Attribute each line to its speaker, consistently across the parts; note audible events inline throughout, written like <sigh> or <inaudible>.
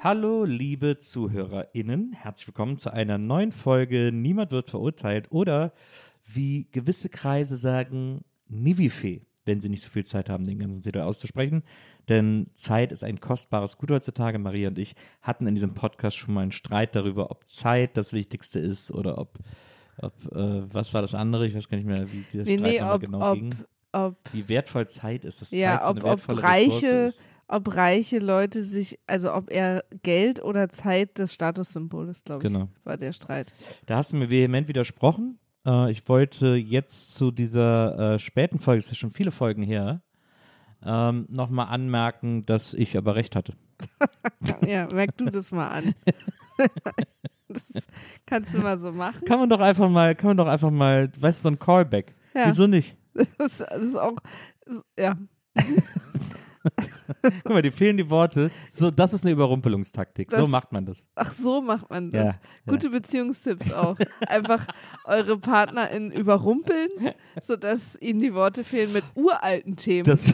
Speaker 1: Hallo, liebe ZuhörerInnen. Herzlich willkommen zu einer neuen Folge Niemand wird verurteilt oder wie gewisse Kreise sagen, Nivife, wenn sie nicht so viel Zeit haben, den ganzen Titel auszusprechen. Denn Zeit ist ein kostbares Gut heutzutage. Maria und ich hatten in diesem Podcast schon mal einen Streit darüber, ob Zeit das Wichtigste ist oder ob, ob äh, was war das andere? Ich weiß gar nicht mehr, wie der
Speaker 2: Nee,
Speaker 1: Streit
Speaker 2: nee,
Speaker 1: nochmal
Speaker 2: ob,
Speaker 1: genau
Speaker 2: ob,
Speaker 1: ging.
Speaker 2: ob,
Speaker 1: Wie wertvoll Zeit ist, dass
Speaker 2: ja,
Speaker 1: Zeit so
Speaker 2: ob,
Speaker 1: eine
Speaker 2: ob
Speaker 1: wertvolle Ressource
Speaker 2: reiche,
Speaker 1: ist.
Speaker 2: Ob reiche Leute sich, also ob er Geld oder Zeit das Statussymbol ist, glaube ich,
Speaker 1: Genau.
Speaker 2: war der Streit.
Speaker 1: Da hast du mir vehement widersprochen. Äh, ich wollte jetzt zu dieser äh, späten Folge, es ist ja schon viele Folgen her, ähm, nochmal anmerken, dass ich aber recht hatte. <laughs>
Speaker 2: Ja, merk du das mal an. <laughs> das kannst du mal so machen.
Speaker 1: Kann man doch einfach mal, kann man doch einfach mal, weißt du, so ein Callback.
Speaker 2: Ja.
Speaker 1: Wieso nicht? <laughs>
Speaker 2: Das, das ist auch, das, ja, <laughs>
Speaker 1: Guck mal, dir fehlen die Worte. So, das ist eine Überrumpelungstaktik. so
Speaker 2: Das-
Speaker 1: macht man das.
Speaker 2: ach so macht man das.
Speaker 1: Ja, ja.
Speaker 2: Gute Beziehungstipps auch. Einfach eure PartnerInnen überrumpeln, sodass ihnen die Worte fehlen mit uralten Themen,
Speaker 1: Das,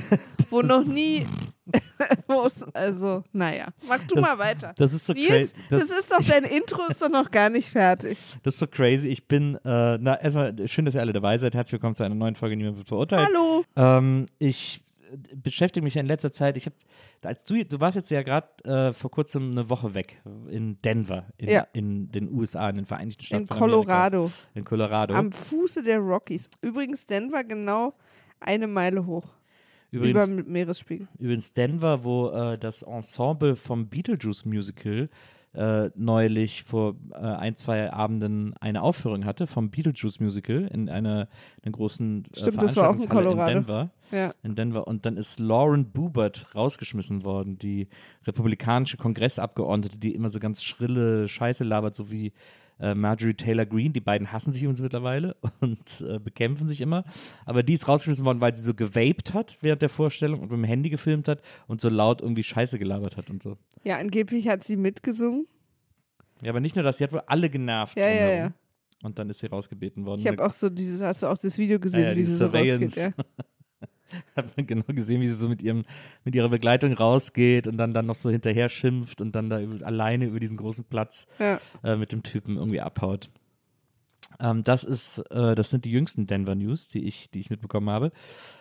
Speaker 2: wo noch nie, <laughs> also, naja, mach du
Speaker 1: Das-
Speaker 2: mal weiter.
Speaker 1: das ist so crazy.
Speaker 2: das, ist doch, dein Intro ist doch noch gar nicht fertig.
Speaker 1: Das ist so crazy. Ich bin, äh, na, erstmal schön, dass ihr alle dabei seid. Herzlich willkommen zu einer neuen Folge Niemand wird verurteilt.
Speaker 2: Hallo.
Speaker 1: Ähm, ich beschäftige mich ja in letzter Zeit, ich habe, als du, du warst jetzt ja gerade äh, vor kurzem eine Woche weg in Denver, in,
Speaker 2: Ja.
Speaker 1: in den USA, in den Vereinigten Staaten
Speaker 2: In
Speaker 1: von Amerika.
Speaker 2: Colorado,
Speaker 1: In Colorado.
Speaker 2: am Fuße der Rockies. Übrigens Denver genau eine Meile hoch,
Speaker 1: übrigens,
Speaker 2: über dem Meeresspiegel.
Speaker 1: übrigens Denver, wo äh, das Ensemble vom Beetlejuice Musical äh, neulich vor äh, ein, zwei Abenden eine Aufführung hatte vom Beetlejuice Musical in einer, einer großen äh,
Speaker 2: Stimmt, das war auch in Colorado.
Speaker 1: in Denver.
Speaker 2: Ja.
Speaker 1: in Denver und dann ist Lauren Boebert rausgeschmissen worden, die republikanische Kongressabgeordnete, die immer so ganz schrille Scheiße labert, so wie äh, Marjorie Taylor Greene. Die beiden hassen sich übrigens mittlerweile <laughs> und äh, bekämpfen sich immer. Aber die ist rausgeschmissen worden, weil sie so gewaped hat während der Vorstellung und mit dem Handy gefilmt hat und so laut irgendwie Scheiße gelabert hat und so.
Speaker 2: ja, angeblich hat sie mitgesungen.
Speaker 1: Ja, aber nicht nur das, sie hat wohl alle genervt.
Speaker 2: Ja, ja, ja.
Speaker 1: Und dann ist sie rausgebeten worden.
Speaker 2: Ich habe auch so dieses, hast du auch das Video gesehen,
Speaker 1: Ja, ja,
Speaker 2: wie sie so rausgeht? Ja. <laughs> <laughs>
Speaker 1: hat man genau gesehen, wie sie so mit ihrem mit ihrer Begleitung rausgeht und dann dann noch so hinterher schimpft und dann da über, alleine über diesen großen Platz
Speaker 2: Ja.
Speaker 1: äh, mit dem Typen irgendwie abhaut. Ähm, das ist, äh, das sind die jüngsten Denver News, die ich, die ich mitbekommen habe.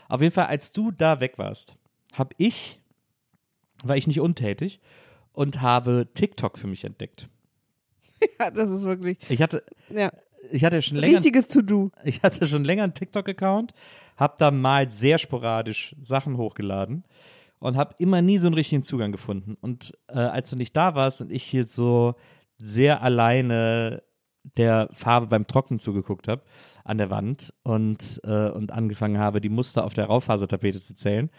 Speaker 1: Auf jeden Fall, als du da weg warst, habe ich, war ich nicht untätig und habe TikTok für mich entdeckt. <laughs>
Speaker 2: ja, das ist wirklich,
Speaker 1: Ich hatte,
Speaker 2: ja,
Speaker 1: ich hatte schon länger,
Speaker 2: richtiges To-Do.
Speaker 1: ich hatte schon länger einen TikTok-Account, habe da mal sehr sporadisch Sachen hochgeladen und habe immer nie so einen richtigen Zugang gefunden. Und äh, als du nicht da warst und ich hier so sehr alleine der Farbe beim Trocknen zugeguckt habe an der Wand und, äh, und angefangen habe, die Muster auf der Raufasertapete zu zählen,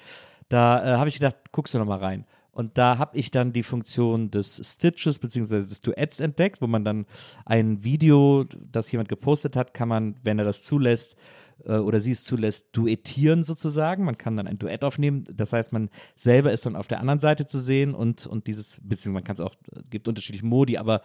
Speaker 1: da äh, habe ich gedacht, guckst du noch mal rein. Und da habe ich dann die Funktion des Stitches bzw. des Duets entdeckt, wo man dann ein Video, das jemand gepostet hat, kann man, wenn er das zulässt, äh, oder sie es zulässt, duettieren sozusagen. Man kann dann ein Duett aufnehmen. Das heißt, man selber ist dann auf der anderen Seite zu sehen und, und dieses, beziehungsweise man kann es auch, es gibt unterschiedliche Modi, aber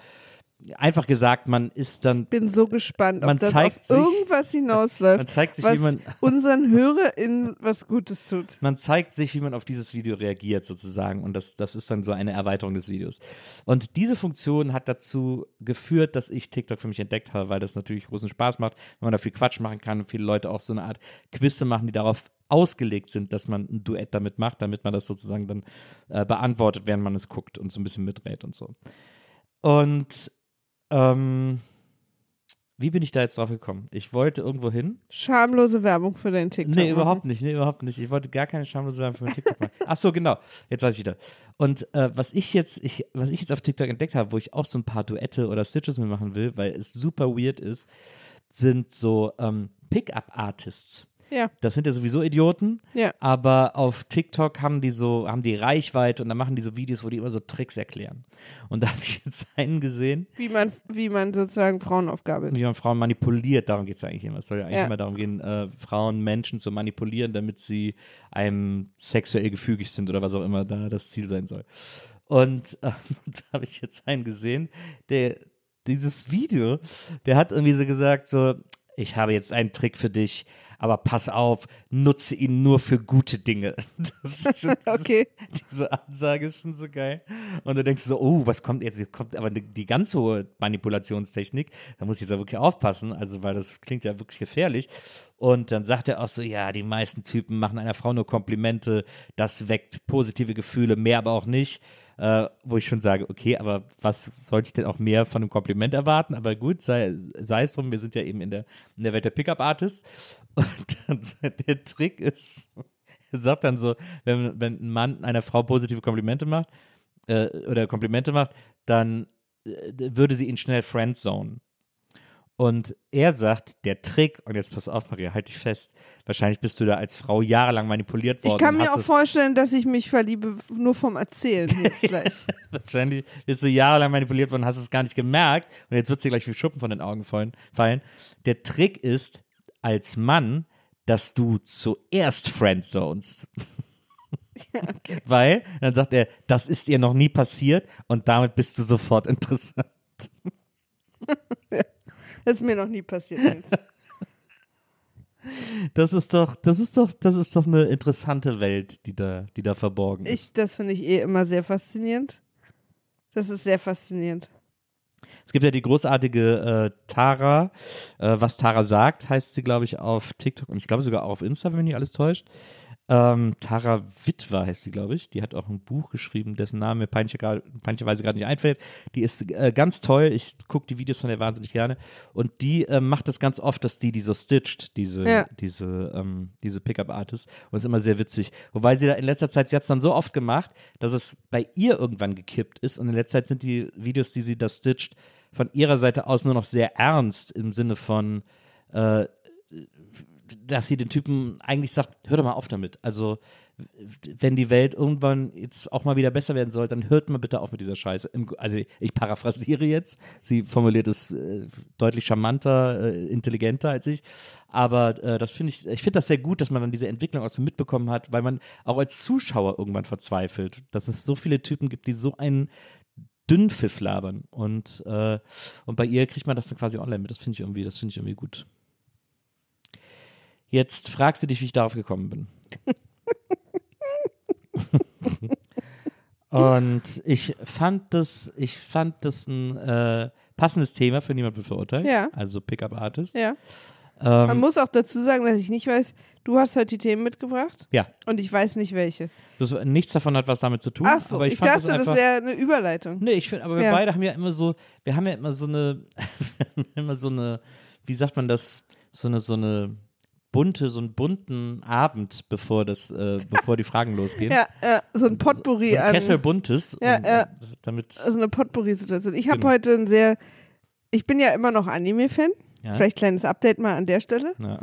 Speaker 1: einfach gesagt, man ist dann
Speaker 2: bin so gespannt, ob
Speaker 1: Man
Speaker 2: das
Speaker 1: zeigt
Speaker 2: auf
Speaker 1: sich-
Speaker 2: irgendwas hinausläuft,
Speaker 1: man zeigt sich,
Speaker 2: was
Speaker 1: wie man <laughs>
Speaker 2: unseren HörerInnen was Gutes tut.
Speaker 1: man zeigt sich, wie man auf dieses Video reagiert sozusagen und das, das ist dann so eine Erweiterung des Videos. Und diese Funktion hat dazu geführt, dass ich TikTok für mich entdeckt habe, weil das natürlich großen Spaß macht, wenn man da viel Quatsch machen kann und viele Leute auch so eine Art Quizze machen, die darauf ausgelegt sind, dass man ein Duett damit macht, damit man das sozusagen dann äh, beantwortet, während man es guckt und so ein bisschen miträt und so. Und ähm, wie bin ich da jetzt drauf gekommen? Ich wollte irgendwo hin
Speaker 2: Schamlose Werbung für deinen TikTok.
Speaker 1: Nee, überhaupt nicht, nee, überhaupt nicht. Ich wollte gar keine schamlose Werbung für mein TikTok machen. Ach so, genau. Jetzt weiß ich wieder. Und äh, was ich jetzt, ich, was ich jetzt auf TikTok entdeckt habe, wo ich auch so ein paar Duette oder Stitches mitmachen will, weil es super weird ist, sind so ähm, Pickup-Artists.
Speaker 2: Ja,
Speaker 1: Das sind ja sowieso Idioten,
Speaker 2: ja.
Speaker 1: aber auf TikTok haben die so, haben die Reichweite und dann machen die so Videos, wo die immer so Tricks erklären. Und da habe ich jetzt einen gesehen,
Speaker 2: Wie man, wie man sozusagen Frauen aufgabelt.
Speaker 1: wie man Frauen manipuliert, darum geht es eigentlich immer. Es soll ja eigentlich
Speaker 2: Ja.
Speaker 1: immer darum gehen, äh, Frauen, Menschen zu manipulieren, damit sie einem sexuell gefügig sind oder was auch immer da das Ziel sein soll. Und äh, <laughs> da habe ich jetzt einen gesehen, der dieses Video, der hat irgendwie so gesagt, so, ich habe jetzt einen Trick für dich, aber pass auf, nutze ihn nur für gute Dinge. <laughs> Das ist schon,
Speaker 2: Okay.
Speaker 1: diese Ansage ist schon so geil. Und du denkst so, oh, was kommt jetzt? Jetzt kommt aber die, die ganz hohe Manipulationstechnik. Da muss ich jetzt ja wirklich aufpassen, also weil das klingt ja wirklich gefährlich. Und dann sagt er auch so, ja, die meisten Typen machen einer Frau nur Komplimente, das weckt positive Gefühle, mehr aber auch nicht. Äh, wo ich schon sage, okay, aber was sollte ich denn auch mehr von einem Kompliment erwarten? Aber gut, sei, sei es drum, wir sind ja eben in der, in der Welt der Pickup-Artists. <laughs> Und der Trick ist, er sagt dann so, wenn, wenn ein Mann einer Frau positive Komplimente macht, äh, oder Komplimente macht, dann äh, würde sie ihn schnell friendzonen. Und er sagt, der Trick, und jetzt pass auf, Maria, halt dich fest, wahrscheinlich bist du da als Frau jahrelang manipuliert worden.
Speaker 2: Ich kann mir auch vorstellen, dass ich mich verliebe, nur vom Erzählen <laughs> jetzt gleich.
Speaker 1: Wahrscheinlich bist du jahrelang manipuliert worden, hast es gar nicht gemerkt und jetzt wird dir gleich wie Schuppen von den Augen fallen. Der Trick ist, als Mann, dass du zuerst friendzonest. <laughs> Weil, dann sagt er, das ist ihr noch nie passiert und damit bist du sofort <laughs> interessant.
Speaker 2: Das ist mir noch nie passiert.
Speaker 1: Das ist doch, das ist doch, das ist doch eine interessante Welt, die da, die da verborgen ist.
Speaker 2: Ich, das finde ich eh immer sehr faszinierend. Das ist sehr faszinierend.
Speaker 1: Es gibt ja die großartige äh, Tara, äh, was Tara sagt, heißt sie, glaube ich, auf TikTok und ich glaube sogar auch auf Insta, wenn mich nicht alles täuscht. Ähm, Tara Witwer heißt sie, glaube ich. Die hat auch ein Buch geschrieben, dessen Name mir peinlicher- peinlicherweise gerade nicht einfällt. Die ist äh, ganz toll. Ich gucke die Videos von der wahnsinnig gerne. Und die äh, macht das ganz oft, dass die die so stitcht, diese,
Speaker 2: Ja.
Speaker 1: diese, ähm, diese Pickup-Artists. Und ist immer sehr witzig. Wobei sie da in letzter Zeit, sie hat es dann so oft gemacht, dass es bei ihr irgendwann gekippt ist. Und in letzter Zeit sind die Videos, die sie da stitcht, von ihrer Seite aus nur noch sehr ernst im Sinne von, äh, dass sie den Typen eigentlich sagt, hör doch mal auf damit. Also, wenn die Welt irgendwann jetzt auch mal wieder besser werden soll, dann hört mal bitte auf mit dieser Scheiße. Also, ich paraphrasiere jetzt. Sie formuliert es äh, deutlich charmanter, äh, intelligenter als ich. Aber äh, das finde ich, ich finde das sehr gut, dass man dann diese Entwicklung auch so mitbekommen hat, weil man auch als Zuschauer irgendwann verzweifelt, dass es so viele Typen gibt, die so einen Dünnpfiff labern. Und, äh, und bei ihr kriegt man das dann quasi online mit. Das finde ich irgendwie, das finde ich irgendwie gut. Jetzt fragst du dich, wie ich darauf gekommen bin. <laughs> Und ich fand das, ich fand das ein äh, passendes Thema für niemand wird verurteilt.
Speaker 2: Ja.
Speaker 1: Also Pickup Artist.
Speaker 2: Ja. Man
Speaker 1: Ähm,
Speaker 2: muss auch dazu sagen, dass ich nicht weiß, du hast heute die Themen mitgebracht
Speaker 1: ja.
Speaker 2: und ich weiß nicht welche.
Speaker 1: Das, nichts davon hat was damit zu tun.
Speaker 2: Ach so,
Speaker 1: aber ich,
Speaker 2: ich,
Speaker 1: fand
Speaker 2: dachte,
Speaker 1: das
Speaker 2: das, wäre eine Überleitung.
Speaker 1: Nee, ich finde, aber wir
Speaker 2: Ja.
Speaker 1: beide haben ja immer so, wir haben ja immer so eine, <laughs> wir haben immer so eine, wie sagt man das, so eine, so eine bunte, so einen bunten Abend, bevor das, äh, bevor die Fragen losgehen. <laughs>
Speaker 2: Ja, ja, so ein Potpourri
Speaker 1: so ein
Speaker 2: an.
Speaker 1: Kessel buntes.
Speaker 2: Ja,
Speaker 1: und,
Speaker 2: ja.
Speaker 1: äh, Damit,
Speaker 2: Also eine Potpourri-Situation. Ich habe
Speaker 1: Genau.
Speaker 2: heute ein sehr, ich bin ja immer noch Anime-Fan.
Speaker 1: ja,
Speaker 2: Vielleicht kleines Update mal an der Stelle.
Speaker 1: ja.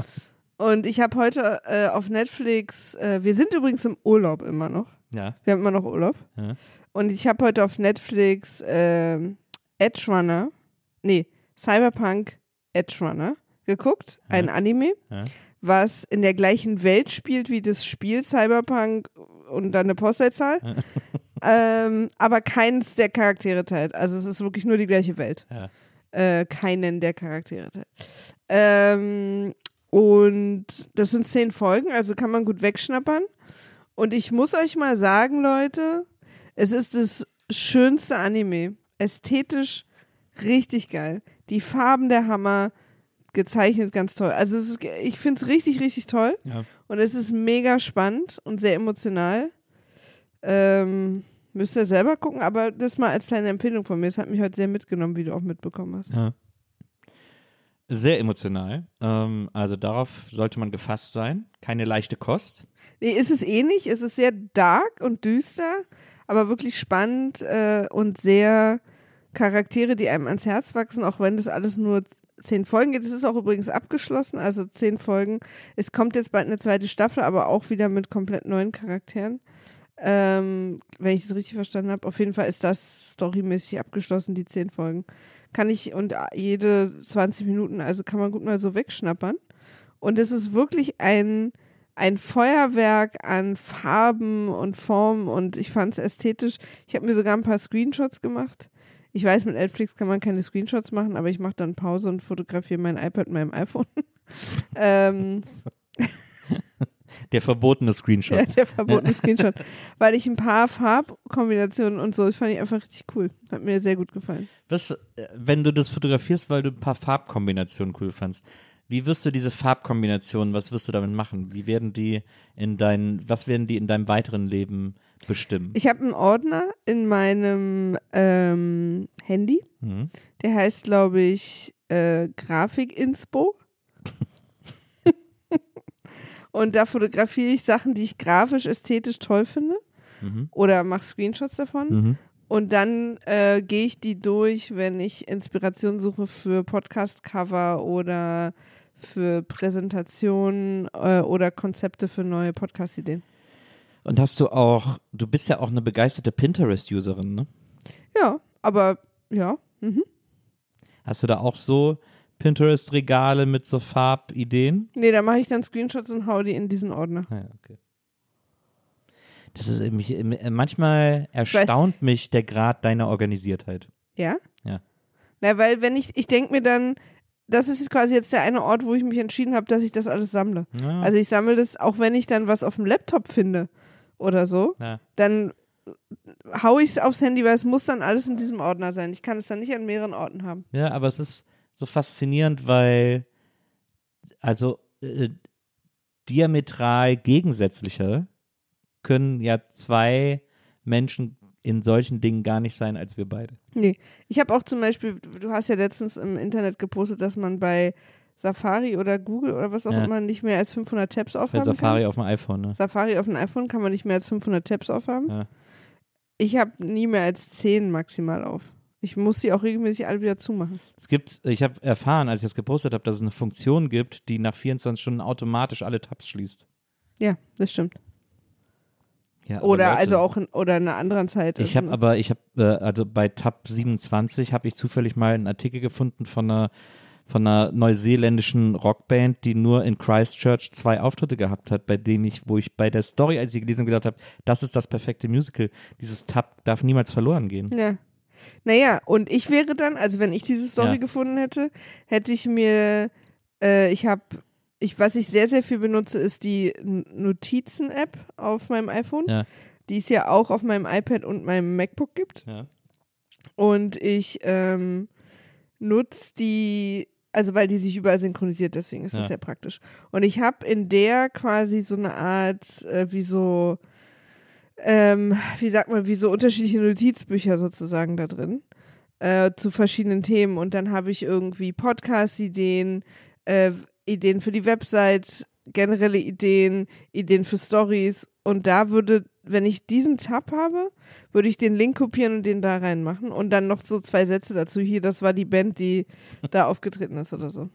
Speaker 2: Und ich habe heute äh, auf Netflix, äh, wir sind übrigens im Urlaub immer noch.
Speaker 1: ja,
Speaker 2: Wir haben immer noch Urlaub.
Speaker 1: ja.
Speaker 2: Und ich habe heute auf Netflix ähm, Edge Runner, nee, Cyberpunk Edge Runner geguckt, ein Anime,
Speaker 1: Ja.
Speaker 2: Was in der gleichen Welt spielt wie das Spiel Cyberpunk und dann eine Postleitzahl. <laughs> ähm, aber keins der Charaktere teilt. Also es ist wirklich nur die gleiche Welt.
Speaker 1: Ja.
Speaker 2: Äh, keinen der Charaktere teilt. Ähm, und das sind zehn Folgen, also kann man gut wegschnappern. Und ich muss euch mal sagen, Leute, es ist das schönste Anime. Ästhetisch richtig geil. Die Farben der Hammer, gezeichnet ganz toll. Also ist, ich finde es richtig, richtig toll.
Speaker 1: Ja.
Speaker 2: Und es ist mega spannend und sehr emotional. Ähm, müsst ihr selber gucken, aber das mal als kleine Empfehlung von mir. Es hat mich heute sehr mitgenommen, wie du auch mitbekommen hast.
Speaker 1: Ja. Sehr emotional. Ähm, also darauf sollte man gefasst sein. Keine leichte Kost.
Speaker 2: Nee, ist es eh nicht. Es ist sehr dark und düster, aber wirklich spannend äh, und sehr Charaktere, die einem ans Herz wachsen, auch wenn das alles nur zehn Folgen geht. Es ist auch übrigens abgeschlossen, also zehn Folgen. Es kommt jetzt bald eine zweite Staffel, aber auch wieder mit komplett neuen Charakteren. Ähm, wenn ich das richtig verstanden habe. Auf jeden Fall ist das storymäßig abgeschlossen, die zehn Folgen. Kann ich und jede 20 Minuten, also kann man gut mal so wegschnappern. Und es ist wirklich ein, ein Feuerwerk an Farben und Formen und ich fand es ästhetisch. Ich habe mir sogar ein paar Screenshots gemacht. Ich weiß, mit Netflix kann man keine Screenshots machen, aber ich mache dann Pause und fotografiere mein iPad mit meinem iPhone. <laughs> ähm,
Speaker 1: Der verbotene Screenshot. <laughs>
Speaker 2: ja, der verbotene Screenshot. Weil ich ein paar Farbkombinationen und so, das fand ich einfach richtig cool. Hat mir sehr gut gefallen.
Speaker 1: Was, äh, wenn du das fotografierst, weil du ein paar Farbkombinationen cool fandst, wie wirst du diese Farbkombinationen, was wirst du damit machen? Wie werden die in dein, was werden die in deinem weiteren Leben bestimmen?
Speaker 2: Ich habe einen Ordner in meinem ähm, Handy.
Speaker 1: Mhm.
Speaker 2: Der heißt, glaube ich, äh, Grafik-Inspo. <laughs> und da fotografiere ich Sachen, die ich grafisch, ästhetisch toll finde.
Speaker 1: Mhm.
Speaker 2: Oder mache Screenshots davon.
Speaker 1: Mhm.
Speaker 2: Und dann äh, gehe ich die durch, wenn ich Inspiration suche für Podcast-Cover oder für Präsentationen äh, oder Konzepte für neue Podcast-Ideen.
Speaker 1: Und hast du auch, du bist ja auch eine begeisterte Pinterest-Userin, ne?
Speaker 2: Ja, aber ja. Mhm.
Speaker 1: Hast du da auch so Pinterest-Regale mit so Farbideen?
Speaker 2: Nee, da mache ich dann Screenshots und hau die in diesen Ordner.
Speaker 1: Ah, ja, okay. Das ist mich, äh, manchmal erstaunt mich der Grad deiner Organisiertheit.
Speaker 2: Ja?
Speaker 1: Ja.
Speaker 2: Na, weil wenn ich, ich denke mir dann, das ist quasi jetzt der eine Ort, wo ich mich entschieden habe, dass ich das alles sammle.
Speaker 1: Ja,
Speaker 2: Also ich sammle das, auch wenn ich dann was auf dem Laptop finde oder so,
Speaker 1: ja.
Speaker 2: dann hau ich es aufs Handy, weil es muss dann alles in diesem Ordner sein. Ich kann es dann nicht an mehreren Orten haben.
Speaker 1: ja, aber es ist so faszinierend, weil also äh, diametral gegensätzliche können ja zwei Menschen in solchen Dingen gar nicht sein als wir beide.
Speaker 2: Nee. Ich habe auch zum Beispiel, du hast ja letztens im Internet gepostet, dass man bei Safari oder Google oder was auch
Speaker 1: Ja.
Speaker 2: immer nicht mehr als 500 Tabs
Speaker 1: Bei
Speaker 2: aufhaben
Speaker 1: Safari
Speaker 2: kann.
Speaker 1: auf dem iPhone, ne?
Speaker 2: Safari auf dem iPhone kann man nicht mehr als 500 Tabs aufhaben.
Speaker 1: Ja.
Speaker 2: Ich habe nie mehr als 10 maximal auf. Ich muss sie auch regelmäßig alle wieder zumachen.
Speaker 1: Es gibt, ich habe erfahren, als ich das gepostet habe, dass es eine Funktion gibt, die nach 24 Stunden automatisch alle Tabs schließt.
Speaker 2: Ja, das stimmt.
Speaker 1: Ja,
Speaker 2: Oder
Speaker 1: Leute,
Speaker 2: also auch in, oder in einer anderen Zeit.
Speaker 1: Ich habe
Speaker 2: Also,
Speaker 1: aber, ich habe, äh, also bei Tab 27 habe ich zufällig mal einen Artikel gefunden von einer, von einer neuseeländischen Rockband, die nur in Christchurch zwei Auftritte gehabt hat, bei dem ich, wo ich bei der Story, als ich gelesen habe, gesagt habe, das ist das perfekte Musical. Dieses Tab darf niemals verloren gehen.
Speaker 2: Ja. Naja, und ich wäre dann, also wenn ich diese Story
Speaker 1: Ja.
Speaker 2: gefunden hätte, hätte ich mir, äh, ich habe, ich, was ich sehr, sehr viel benutze, ist die Notizen-App auf meinem iPhone,
Speaker 1: Ja.
Speaker 2: die es ja auch auf meinem iPad und meinem MacBook gibt.
Speaker 1: Ja.
Speaker 2: Und ich ähm, nutze die, also weil die sich überall synchronisiert, deswegen ist das
Speaker 1: Ja.
Speaker 2: sehr praktisch. Und ich habe in der quasi so eine Art, äh, wie so, ähm, wie sagt man, wie so unterschiedliche Notizbücher sozusagen da drin. Äh, zu verschiedenen Themen. Und dann habe ich irgendwie Podcast-Ideen, äh, Ideen für die Website, generelle Ideen, Ideen für Stories. Und da würde, wenn ich diesen Tab habe, würde ich den Link kopieren und den da reinmachen. Und dann noch so zwei Sätze dazu. Hier, das war die Band, die <laughs> da aufgetreten ist oder so.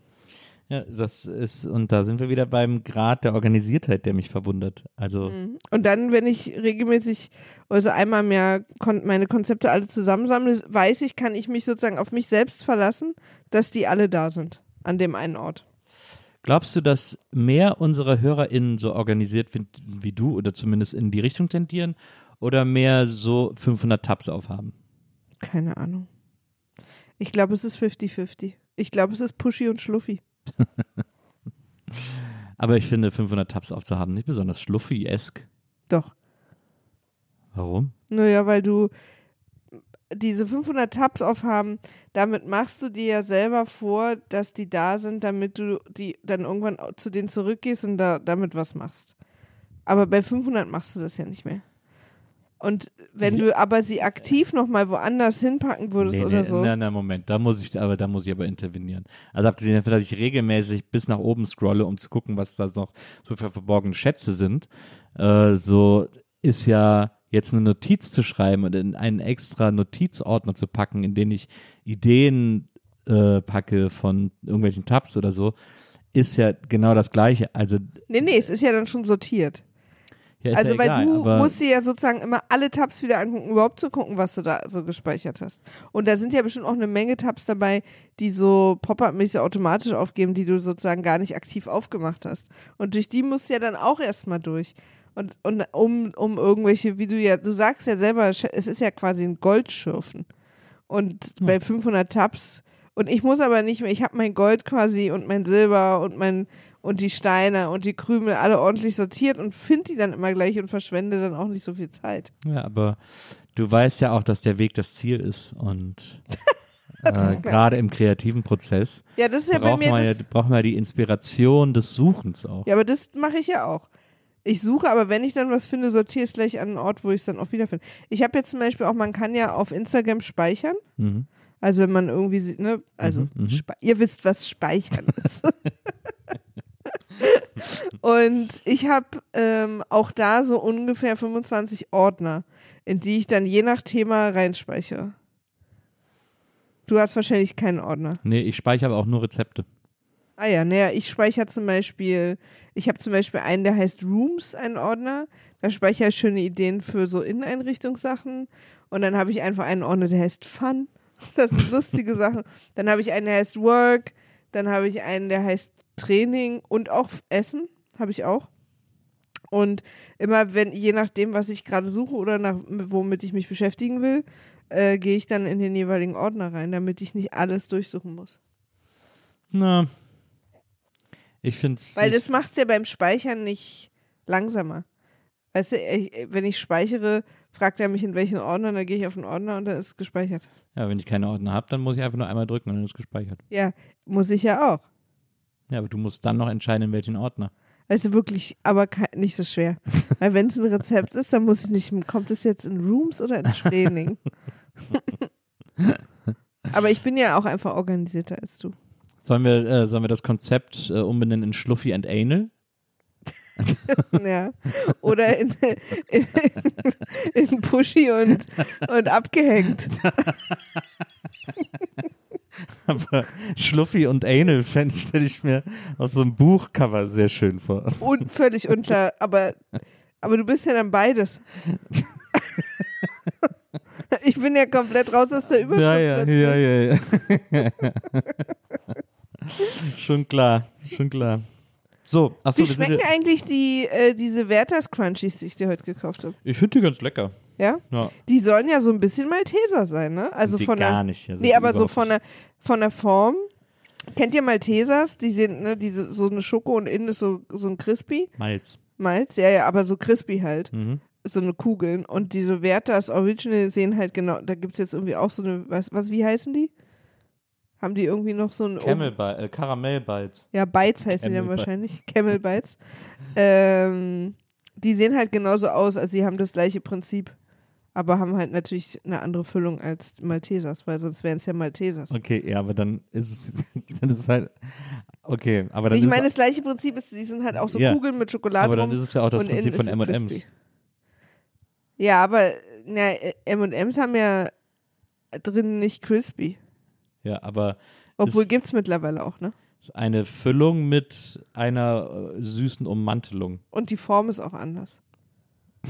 Speaker 1: ja, das ist, und da sind wir wieder beim Grad der Organisiertheit, der mich verwundert. Also,
Speaker 2: Mhm. Und dann, wenn ich regelmäßig, also einmal mehr kon meine Konzepte alle zusammensammle, weiß ich, kann ich mich sozusagen auf mich selbst verlassen, dass die alle da sind, an dem einen Ort.
Speaker 1: Glaubst du, dass mehr unserer HörerInnen so organisiert sind wie du oder zumindest in die Richtung tendieren oder mehr so 500 Tabs aufhaben?
Speaker 2: Keine Ahnung. Ich glaube, es ist 50-50. Ich glaube, es ist Pushy und Schluffi. <laughs>
Speaker 1: Aber ich finde 500 Tabs aufzuhaben nicht besonders schluffi-esk.
Speaker 2: Doch.
Speaker 1: Warum?
Speaker 2: Naja, weil du diese 500 Tabs aufhaben, damit machst du dir ja selber vor, dass die da sind, damit du die dann irgendwann zu denen zurückgehst und da, damit was machst. Aber bei 500 machst du das ja nicht mehr. Und wenn du aber sie aktiv nochmal woanders hinpacken würdest
Speaker 1: Nee,
Speaker 2: oder
Speaker 1: nee,
Speaker 2: so.
Speaker 1: Na, na, Moment, da muss ich aber, da muss ich aber intervenieren. Also abgesehen davon, dass ich regelmäßig bis nach oben scrolle, um zu gucken, was da noch so für verborgene Schätze sind, äh, so ist ja jetzt eine Notiz zu schreiben und in einen extra Notizordner zu packen, in den ich Ideen äh, packe von irgendwelchen Tabs oder so, ist ja genau das Gleiche. Also
Speaker 2: Nee, nee, es ist ja dann schon sortiert.
Speaker 1: ja,
Speaker 2: also,
Speaker 1: ja
Speaker 2: weil
Speaker 1: egal,
Speaker 2: du musst dir ja sozusagen immer alle Tabs wieder angucken, überhaupt zu gucken, was du da so gespeichert hast. Und da sind ja bestimmt auch eine Menge Tabs dabei, die so Pop-up-mäßig automatisch aufgeben, die du sozusagen gar nicht aktiv aufgemacht hast. Und durch die musst du ja dann auch erstmal durch. Und, und um, um irgendwelche, wie du ja, du sagst ja selber, es ist ja quasi ein Goldschürfen. Und bei 500 Tabs, und ich muss aber nicht mehr, ich habe mein Gold quasi und mein Silber und mein, und die Steine und die Krümel alle ordentlich sortiert und finde die dann immer gleich und verschwende dann auch nicht so viel Zeit.
Speaker 1: Ja, aber du weißt ja auch, dass der Weg das Ziel ist und <laughs> äh, gerade im kreativen Prozess
Speaker 2: Ja, das ist ja bei mir
Speaker 1: man ja, braucht man ja die Inspiration des Suchens auch.
Speaker 2: Ja, aber das mache ich ja auch. Ich suche, aber wenn ich dann was finde, sortiere ich es gleich an einen Ort, wo ich es dann auch wiederfinde. Ich habe jetzt zum Beispiel auch, man kann ja auf Instagram speichern.
Speaker 1: Mhm.
Speaker 2: Also wenn man irgendwie sieht, ne, also
Speaker 1: Mhm, mhm.
Speaker 2: ihr wisst, was speichern ist. <laughs> Und ich habe ähm, auch da so ungefähr 25 Ordner, in die ich dann je nach Thema reinspeichere. Du hast wahrscheinlich keinen Ordner.
Speaker 1: Nee, ich speichere aber auch nur Rezepte.
Speaker 2: Ah ja, naja, ich speichere zum Beispiel, ich habe zum Beispiel einen, der heißt Rooms, einen Ordner. Da speichere ich schöne Ideen für so Inneneinrichtungssachen. Und dann habe ich einfach einen Ordner, der heißt Fun. <laughs> Das sind lustige Sachen. Dann habe ich einen, der heißt Work. Dann habe ich einen, der heißt Training und auch Essen. Habe ich auch. Und immer, wenn, je nachdem, was ich gerade suche oder nach, womit ich mich beschäftigen will, äh, gehe ich dann in den jeweiligen Ordner rein, damit ich nicht alles durchsuchen muss.
Speaker 1: Na, ich finde.
Speaker 2: Weil das macht es ja beim Speichern nicht langsamer. Weißt du, ich, wenn ich speichere, fragt er mich in welchen Ordner, dann gehe ich auf den Ordner und dann ist es gespeichert.
Speaker 1: Ja, wenn ich keine Ordner habe, dann muss ich einfach nur einmal drücken und dann ist es gespeichert.
Speaker 2: Ja, muss ich ja auch.
Speaker 1: Ja, aber du musst dann noch entscheiden, in welchen Ordner.
Speaker 2: Also wirklich, aber nicht so schwer. <laughs> Weil wenn es ein Rezept ist, dann muss ich nicht, kommt es jetzt in Rooms oder in Training? <laughs> aber ich bin ja auch einfach organisierter als du.
Speaker 1: Sollen wir, äh, sollen wir das Konzept äh, umbenennen in Schluffy and Anal? <laughs>
Speaker 2: Ja. Oder in, in, in Pushy und, und abgehängt. <laughs>
Speaker 1: Aber Schluffi und Anal fände stelle ich mir auf so einem Buchcover sehr schön vor.
Speaker 2: Und völlig unklar, aber, aber du bist ja dann beides. <laughs> <laughs> ich bin ja komplett raus aus der Überschrift.
Speaker 1: Ja, ja, ja, ja, <laughs> ja. schon klar, schon klar. So, achso,
Speaker 2: Wie schmecken eigentlich die, äh, diese Werthers Crunchies, die ich dir heute gekauft habe?
Speaker 1: Ich finde die ganz lecker.
Speaker 2: Ja?
Speaker 1: Ja,
Speaker 2: Die sollen ja so ein bisschen Malteser sein, ne? Also
Speaker 1: sind die
Speaker 2: von
Speaker 1: gar
Speaker 2: der,
Speaker 1: nicht. ja,
Speaker 2: Nee, aber so von der, von der Form. Kennt ihr Maltesers? Die sind, ne, diese, so eine Schoko und innen ist so, so ein Crispy.
Speaker 1: Malz.
Speaker 2: Malz, ja, ja, aber so crispy halt.
Speaker 1: Mhm.
Speaker 2: So eine Kugeln. Und diese Werthers Original sehen halt genau, da gibt es jetzt irgendwie auch so eine, was, was, wie heißen die? Haben die irgendwie noch so ein.
Speaker 1: Camel äh, Karamell Bites.
Speaker 2: Ja, Bites heißen die dann wahrscheinlich. <laughs> Camel Bites. ähm, die sehen halt genauso aus, also sie haben das gleiche Prinzip. Aber haben halt natürlich eine andere Füllung als Maltesers, weil sonst wären es ja Maltesers.
Speaker 1: Okay, ja, aber dann ist es, <laughs> dann ist es halt, okay, aber dann
Speaker 2: ich meine, das gleiche Prinzip ist, die sind halt auch so
Speaker 1: Ja.
Speaker 2: Kugeln mit Schokolade
Speaker 1: aber dann ist es ja auch das Prinzip von M&M's.
Speaker 2: Ja, aber na, M&M's haben ja drin nicht crispy.
Speaker 1: Ja, aber
Speaker 2: Obwohl gibt es mittlerweile auch, ne?
Speaker 1: es ist eine Füllung mit einer äh, süßen Ummantelung.
Speaker 2: Und die Form ist auch anders. <laughs>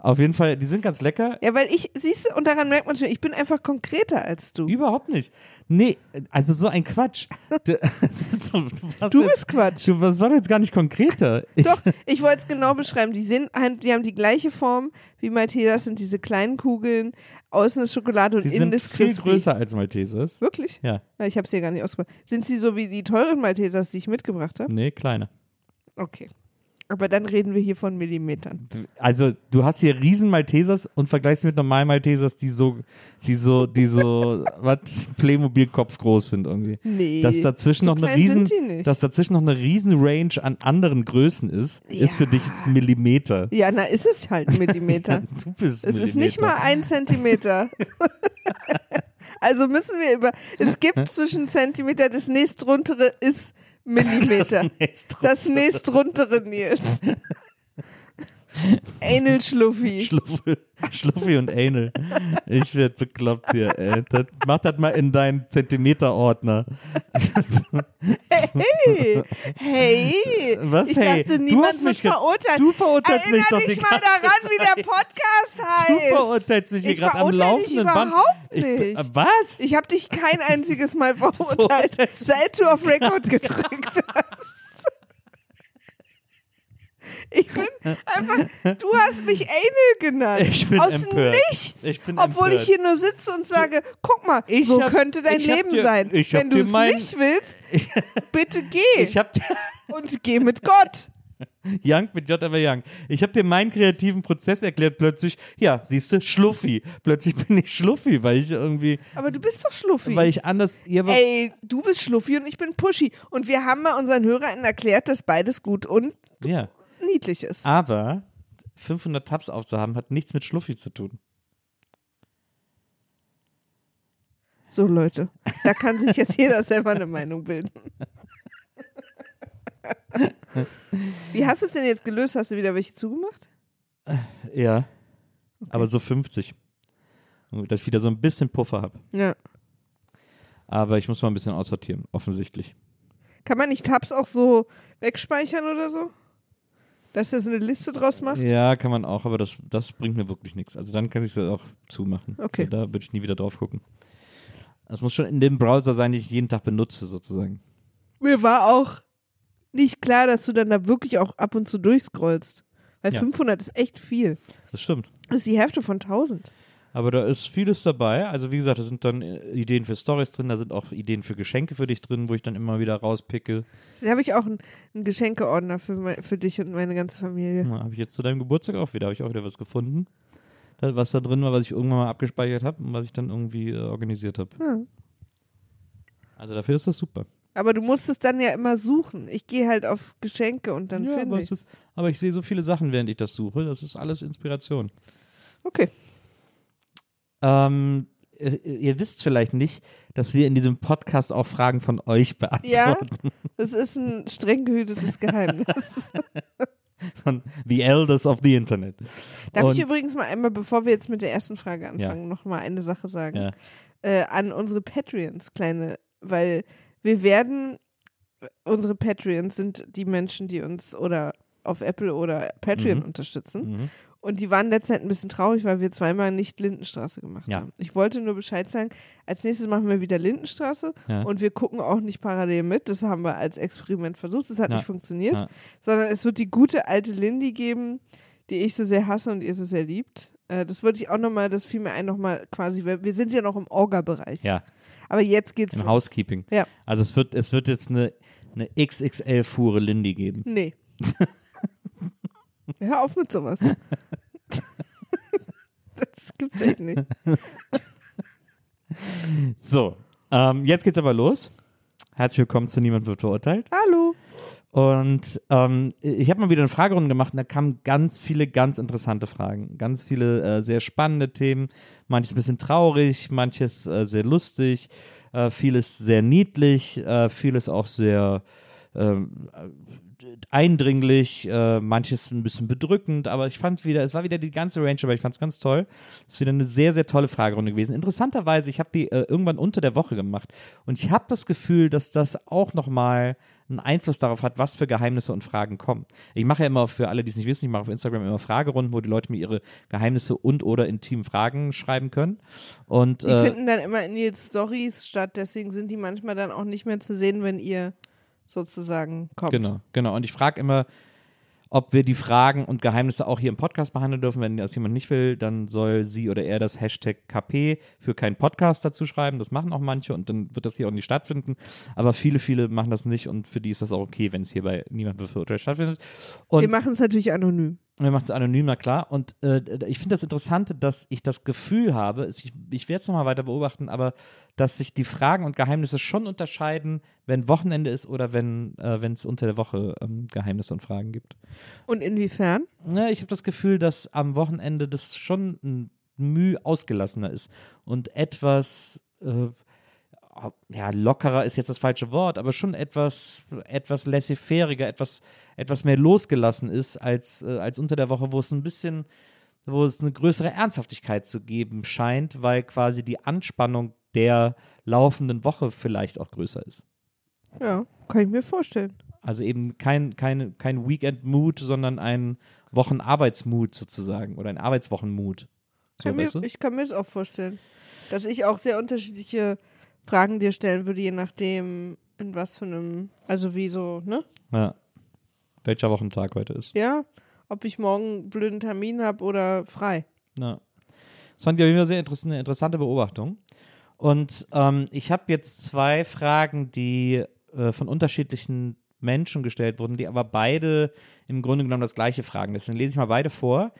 Speaker 1: Auf jeden Fall, die sind ganz lecker.
Speaker 2: Ja, weil ich, siehst du, und daran merkt man schon, ich bin einfach konkreter als du.
Speaker 1: Überhaupt nicht. Nee, also so ein Quatsch. <laughs> Du, <laughs> du,
Speaker 2: Du
Speaker 1: jetzt-
Speaker 2: bist Quatsch.
Speaker 1: Du, das war jetzt gar nicht konkreter. Ich,
Speaker 2: Doch, ich wollte es genau beschreiben. Die, sind, die haben die gleiche Form wie Maltesers, sind diese kleinen Kugeln. Außen ist Schokolade und
Speaker 1: sie
Speaker 2: innen
Speaker 1: sind
Speaker 2: ist
Speaker 1: viel
Speaker 2: crispy.
Speaker 1: größer als Maltesers.
Speaker 2: Wirklich?
Speaker 1: Ja,
Speaker 2: Ja, ich habe es hier gar nicht ausgebracht. Sind sie so wie die teuren Maltesers, die ich mitgebracht habe?
Speaker 1: nee, kleiner.
Speaker 2: Okay. Aber dann reden wir hier von Millimetern.
Speaker 1: Also, du hast hier riesen Maltesers und vergleichst mit normalen Maltesers, die so, die so, die so, <laughs> was, Playmobil-Kopf groß sind irgendwie.
Speaker 2: Nee.
Speaker 1: Dass dazwischen
Speaker 2: so
Speaker 1: noch eine riesen,
Speaker 2: sind die nicht.
Speaker 1: dass dazwischen noch eine riesen Range an anderen Größen ist, ist für
Speaker 2: Ja.
Speaker 1: dich jetzt Millimeter.
Speaker 2: ja, na, ist es halt Millimeter. <laughs>
Speaker 1: Du bist
Speaker 2: es
Speaker 1: Millimeter.
Speaker 2: ist nicht mal ein Zentimeter. <laughs> also müssen wir über. Es gibt zwischen Zentimeter, das nächstruntere ist Millimeter. Das nächstruntere, Nils. Anal Schluffi. <laughs>
Speaker 1: Schluffi, Schluffi und Anal. Ich werd bekloppt hier, ey. Das, mach das mal in deinen Zentimeter-Ordner.
Speaker 2: Hey, hey.
Speaker 1: Was,
Speaker 2: ich
Speaker 1: hey?
Speaker 2: dachte,
Speaker 1: Du
Speaker 2: niemand
Speaker 1: hast mich
Speaker 2: verurteilt.
Speaker 1: du verurteilst
Speaker 2: Erinnere
Speaker 1: mich doch
Speaker 2: dich mal daran, wie der Podcast
Speaker 1: Du
Speaker 2: heißt.
Speaker 1: verurteilst mich hier gerade am
Speaker 2: verurteile dich
Speaker 1: laufenden Band.
Speaker 2: überhaupt
Speaker 1: Ich,
Speaker 2: nicht.
Speaker 1: was?
Speaker 2: Ich habe dich kein einziges Mal <laughs> verurteilt, seit du auf Record gedrückt <laughs> hast. Ich bin einfach, du hast mich Anal genannt.
Speaker 1: Ich bin
Speaker 2: Aus
Speaker 1: empört.
Speaker 2: nichts.
Speaker 1: Ich bin
Speaker 2: obwohl ich
Speaker 1: empört.
Speaker 2: hier nur sitze und sage, guck mal,
Speaker 1: Ich
Speaker 2: so
Speaker 1: hab-
Speaker 2: könnte dein
Speaker 1: ich
Speaker 2: Leben
Speaker 1: dir-
Speaker 2: sein.
Speaker 1: ich
Speaker 2: Wenn du es nicht willst, <laughs> bitte geh.
Speaker 1: Ich hab
Speaker 2: und geh mit Gott. <laughs>
Speaker 1: Young mit J, aber Young. Ich habe dir meinen kreativen Prozess erklärt, plötzlich, ja, siehst du, Schluffi. Plötzlich bin ich Schluffi, weil ich irgendwie,
Speaker 2: Aber du bist doch Schluffi.
Speaker 1: weil ich anders, ja,
Speaker 2: Ey, du bist Schluffi und ich bin Pushy. Und wir haben mal unseren Hörern erklärt, dass beides gut und
Speaker 1: ja.
Speaker 2: Niedlich ist.
Speaker 1: Aber 500 Tabs aufzuhaben, hat nichts mit Schluffi zu tun.
Speaker 2: So, Leute, da kann sich jetzt <laughs> jeder selber eine Meinung bilden. <laughs> Wie hast du es denn jetzt gelöst? Hast du wieder welche zugemacht?
Speaker 1: Ja. Aber so 50. Dass ich wieder so ein bisschen Puffer habe.
Speaker 2: Ja.
Speaker 1: Aber ich muss mal ein bisschen aussortieren, offensichtlich.
Speaker 2: Kann man nicht Tabs auch so wegspeichern oder so? Dass der so eine Liste draus macht?
Speaker 1: Ja, kann man auch, aber das, das bringt mir wirklich nichts. Also dann kann ich es auch zumachen.
Speaker 2: Okay.
Speaker 1: Da würde ich nie wieder drauf gucken. Das muss schon in dem Browser sein, den ich jeden Tag benutze, sozusagen.
Speaker 2: Mir war auch nicht klar, dass du dann da wirklich auch ab und zu durchscrollst. Weil
Speaker 1: Ja.
Speaker 2: 500 ist echt viel.
Speaker 1: Das stimmt.
Speaker 2: Das ist die Hälfte von 1000.
Speaker 1: Aber da ist vieles dabei. Also wie gesagt, da sind dann äh, Ideen für Stories drin, da sind auch Ideen für Geschenke für dich drin, wo ich dann immer wieder rauspicke.
Speaker 2: Da habe ich auch einen, einen Geschenkeordner für, mein, für dich und meine ganze Familie.
Speaker 1: Habe ich jetzt zu deinem Geburtstag auch wieder, habe ich auch wieder was gefunden. Was da drin war, was ich irgendwann mal abgespeichert habe und was ich dann irgendwie äh, organisiert habe.
Speaker 2: Ja.
Speaker 1: Also dafür ist das super.
Speaker 2: Aber du musst es dann ja immer suchen. Ich gehe halt auf Geschenke und dann
Speaker 1: ja,
Speaker 2: finde ich
Speaker 1: aber ich sehe so viele Sachen, während ich das suche. Das ist alles Inspiration.
Speaker 2: Okay.
Speaker 1: Ähm, äh, ihr wisst vielleicht nicht, dass wir in diesem Podcast auch Fragen von euch
Speaker 2: Ja,
Speaker 1: beantworten.
Speaker 2: das ist ein streng gehütetes Geheimnis. <laughs>
Speaker 1: Von The Elders of the Internet.
Speaker 2: Darf
Speaker 1: Und-
Speaker 2: ich übrigens mal einmal, bevor wir jetzt mit der ersten Frage
Speaker 1: Ja.
Speaker 2: anfangen, noch mal eine Sache sagen?
Speaker 1: Ja.
Speaker 2: Äh, an unsere Patreons, kleine, weil wir werden, unsere Patreons sind die Menschen, die uns oder auf Apple oder Patreon
Speaker 1: Mhm.
Speaker 2: unterstützen.
Speaker 1: Mhm.
Speaker 2: Und die waren letztendlich ein bisschen traurig, weil wir zweimal nicht Lindenstraße gemacht
Speaker 1: Ja.
Speaker 2: haben. Ich wollte nur Bescheid sagen, als nächstes machen wir wieder Lindenstraße
Speaker 1: Ja.
Speaker 2: und wir gucken auch nicht parallel mit. Das haben wir als Experiment versucht, das hat
Speaker 1: Ja.
Speaker 2: nicht funktioniert. Sondern es wird die gute alte Lindy geben, die ich so sehr hasse und ihr so sehr liebt. Äh, das würde ich auch nochmal, das fiel mir ein nochmal quasi, weil wir sind ja noch im Orga-Bereich.
Speaker 1: Ja,
Speaker 2: Aber jetzt geht's
Speaker 1: im
Speaker 2: los.
Speaker 1: Housekeeping.
Speaker 2: Ja.
Speaker 1: Also es wird, es wird jetzt eine, eine XXL-Fuhre Lindy geben.
Speaker 2: Nee. <laughs> Hör auf mit sowas. <laughs> das gibt's echt nicht. <laughs>
Speaker 1: So, ähm, jetzt geht's aber los. Herzlich willkommen zu Niemand wird verurteilt.
Speaker 2: Hallo.
Speaker 1: Und ähm, ich habe mal wieder eine Fragerunde gemacht und da kamen ganz viele ganz interessante Fragen. Ganz viele äh, sehr spannende Themen. Manches ein bisschen traurig, manches äh, sehr lustig, äh, vieles sehr niedlich, äh, vieles auch sehr ähm, eindringlich, äh, manches ein bisschen bedrückend, aber ich fand wieder, es war wieder die ganze Range, aber ich fand es ganz toll. Es ist wieder eine sehr, sehr tolle Fragerunde gewesen. Interessanterweise, ich habe die äh, irgendwann unter der Woche gemacht und ich habe das Gefühl, dass das auch nochmal einen Einfluss darauf hat, was für Geheimnisse und Fragen kommen. Ich mache ja immer für alle, die es nicht wissen, ich mache auf Instagram immer Fragerunden, wo die Leute mir ihre Geheimnisse und oder intimen Fragen schreiben können. Und
Speaker 2: Die
Speaker 1: äh,
Speaker 2: finden dann immer in Nils Stories statt, deswegen sind die manchmal dann auch nicht mehr zu sehen, wenn ihr sozusagen kommt.
Speaker 1: Genau, genau. Und ich frage immer, ob wir die Fragen und Geheimnisse auch hier im Podcast behandeln dürfen. Wenn das jemand nicht will, dann soll sie oder er das Hashtag KP für keinen Podcast dazu schreiben. Das machen auch manche und dann wird das hier auch nicht stattfinden. Aber viele, viele machen das nicht und für die ist das auch okay, wenn es hier bei niemandem verurteilt stattfindet. Und
Speaker 2: Wir machen es natürlich anonym.
Speaker 1: Wir machen es anonym, na klar. Und äh, ich finde das Interessante, dass ich das Gefühl habe, ich, ich werde es nochmal weiter beobachten, aber dass sich die Fragen und Geheimnisse schon unterscheiden, wenn Wochenende ist oder wenn äh, es unter der Woche ähm, Geheimnisse und Fragen gibt.
Speaker 2: Und inwiefern?
Speaker 1: Ja, ich habe das Gefühl, dass am Wochenende das schon ein Mühe ausgelassener ist und etwas, äh, ja, lockerer ist jetzt das falsche Wort, aber schon etwas, etwas laissez-faireiger, etwas, etwas mehr losgelassen ist als, äh, als unter der Woche, wo es ein bisschen, wo es eine größere Ernsthaftigkeit zu geben scheint, weil quasi die Anspannung der laufenden Woche vielleicht auch größer ist.
Speaker 2: Ja, kann ich mir vorstellen.
Speaker 1: Also eben kein, kein, kein Weekend-Mood, sondern ein Wochenarbeitsmut sozusagen oder ein Arbeitswochenmut. So,
Speaker 2: Kann mir,
Speaker 1: weißt du?
Speaker 2: Ich kann mir das auch vorstellen. Dass ich auch sehr unterschiedliche Fragen dir stellen würde, je nachdem, in was für einem, also wie so, ne?
Speaker 1: Ja. Welcher Wochentag heute ist.
Speaker 2: Ja, ob ich morgen einen blöden Termin habe oder frei.
Speaker 1: Ja. Das fand ich auf jeden Fall sehr interess eine interessante Beobachtung. Und ähm, ich habe jetzt zwei Fragen, die äh, von unterschiedlichen Menschen gestellt wurden, die aber beide im Grunde genommen das gleiche fragen. Deswegen lese ich mal beide vor.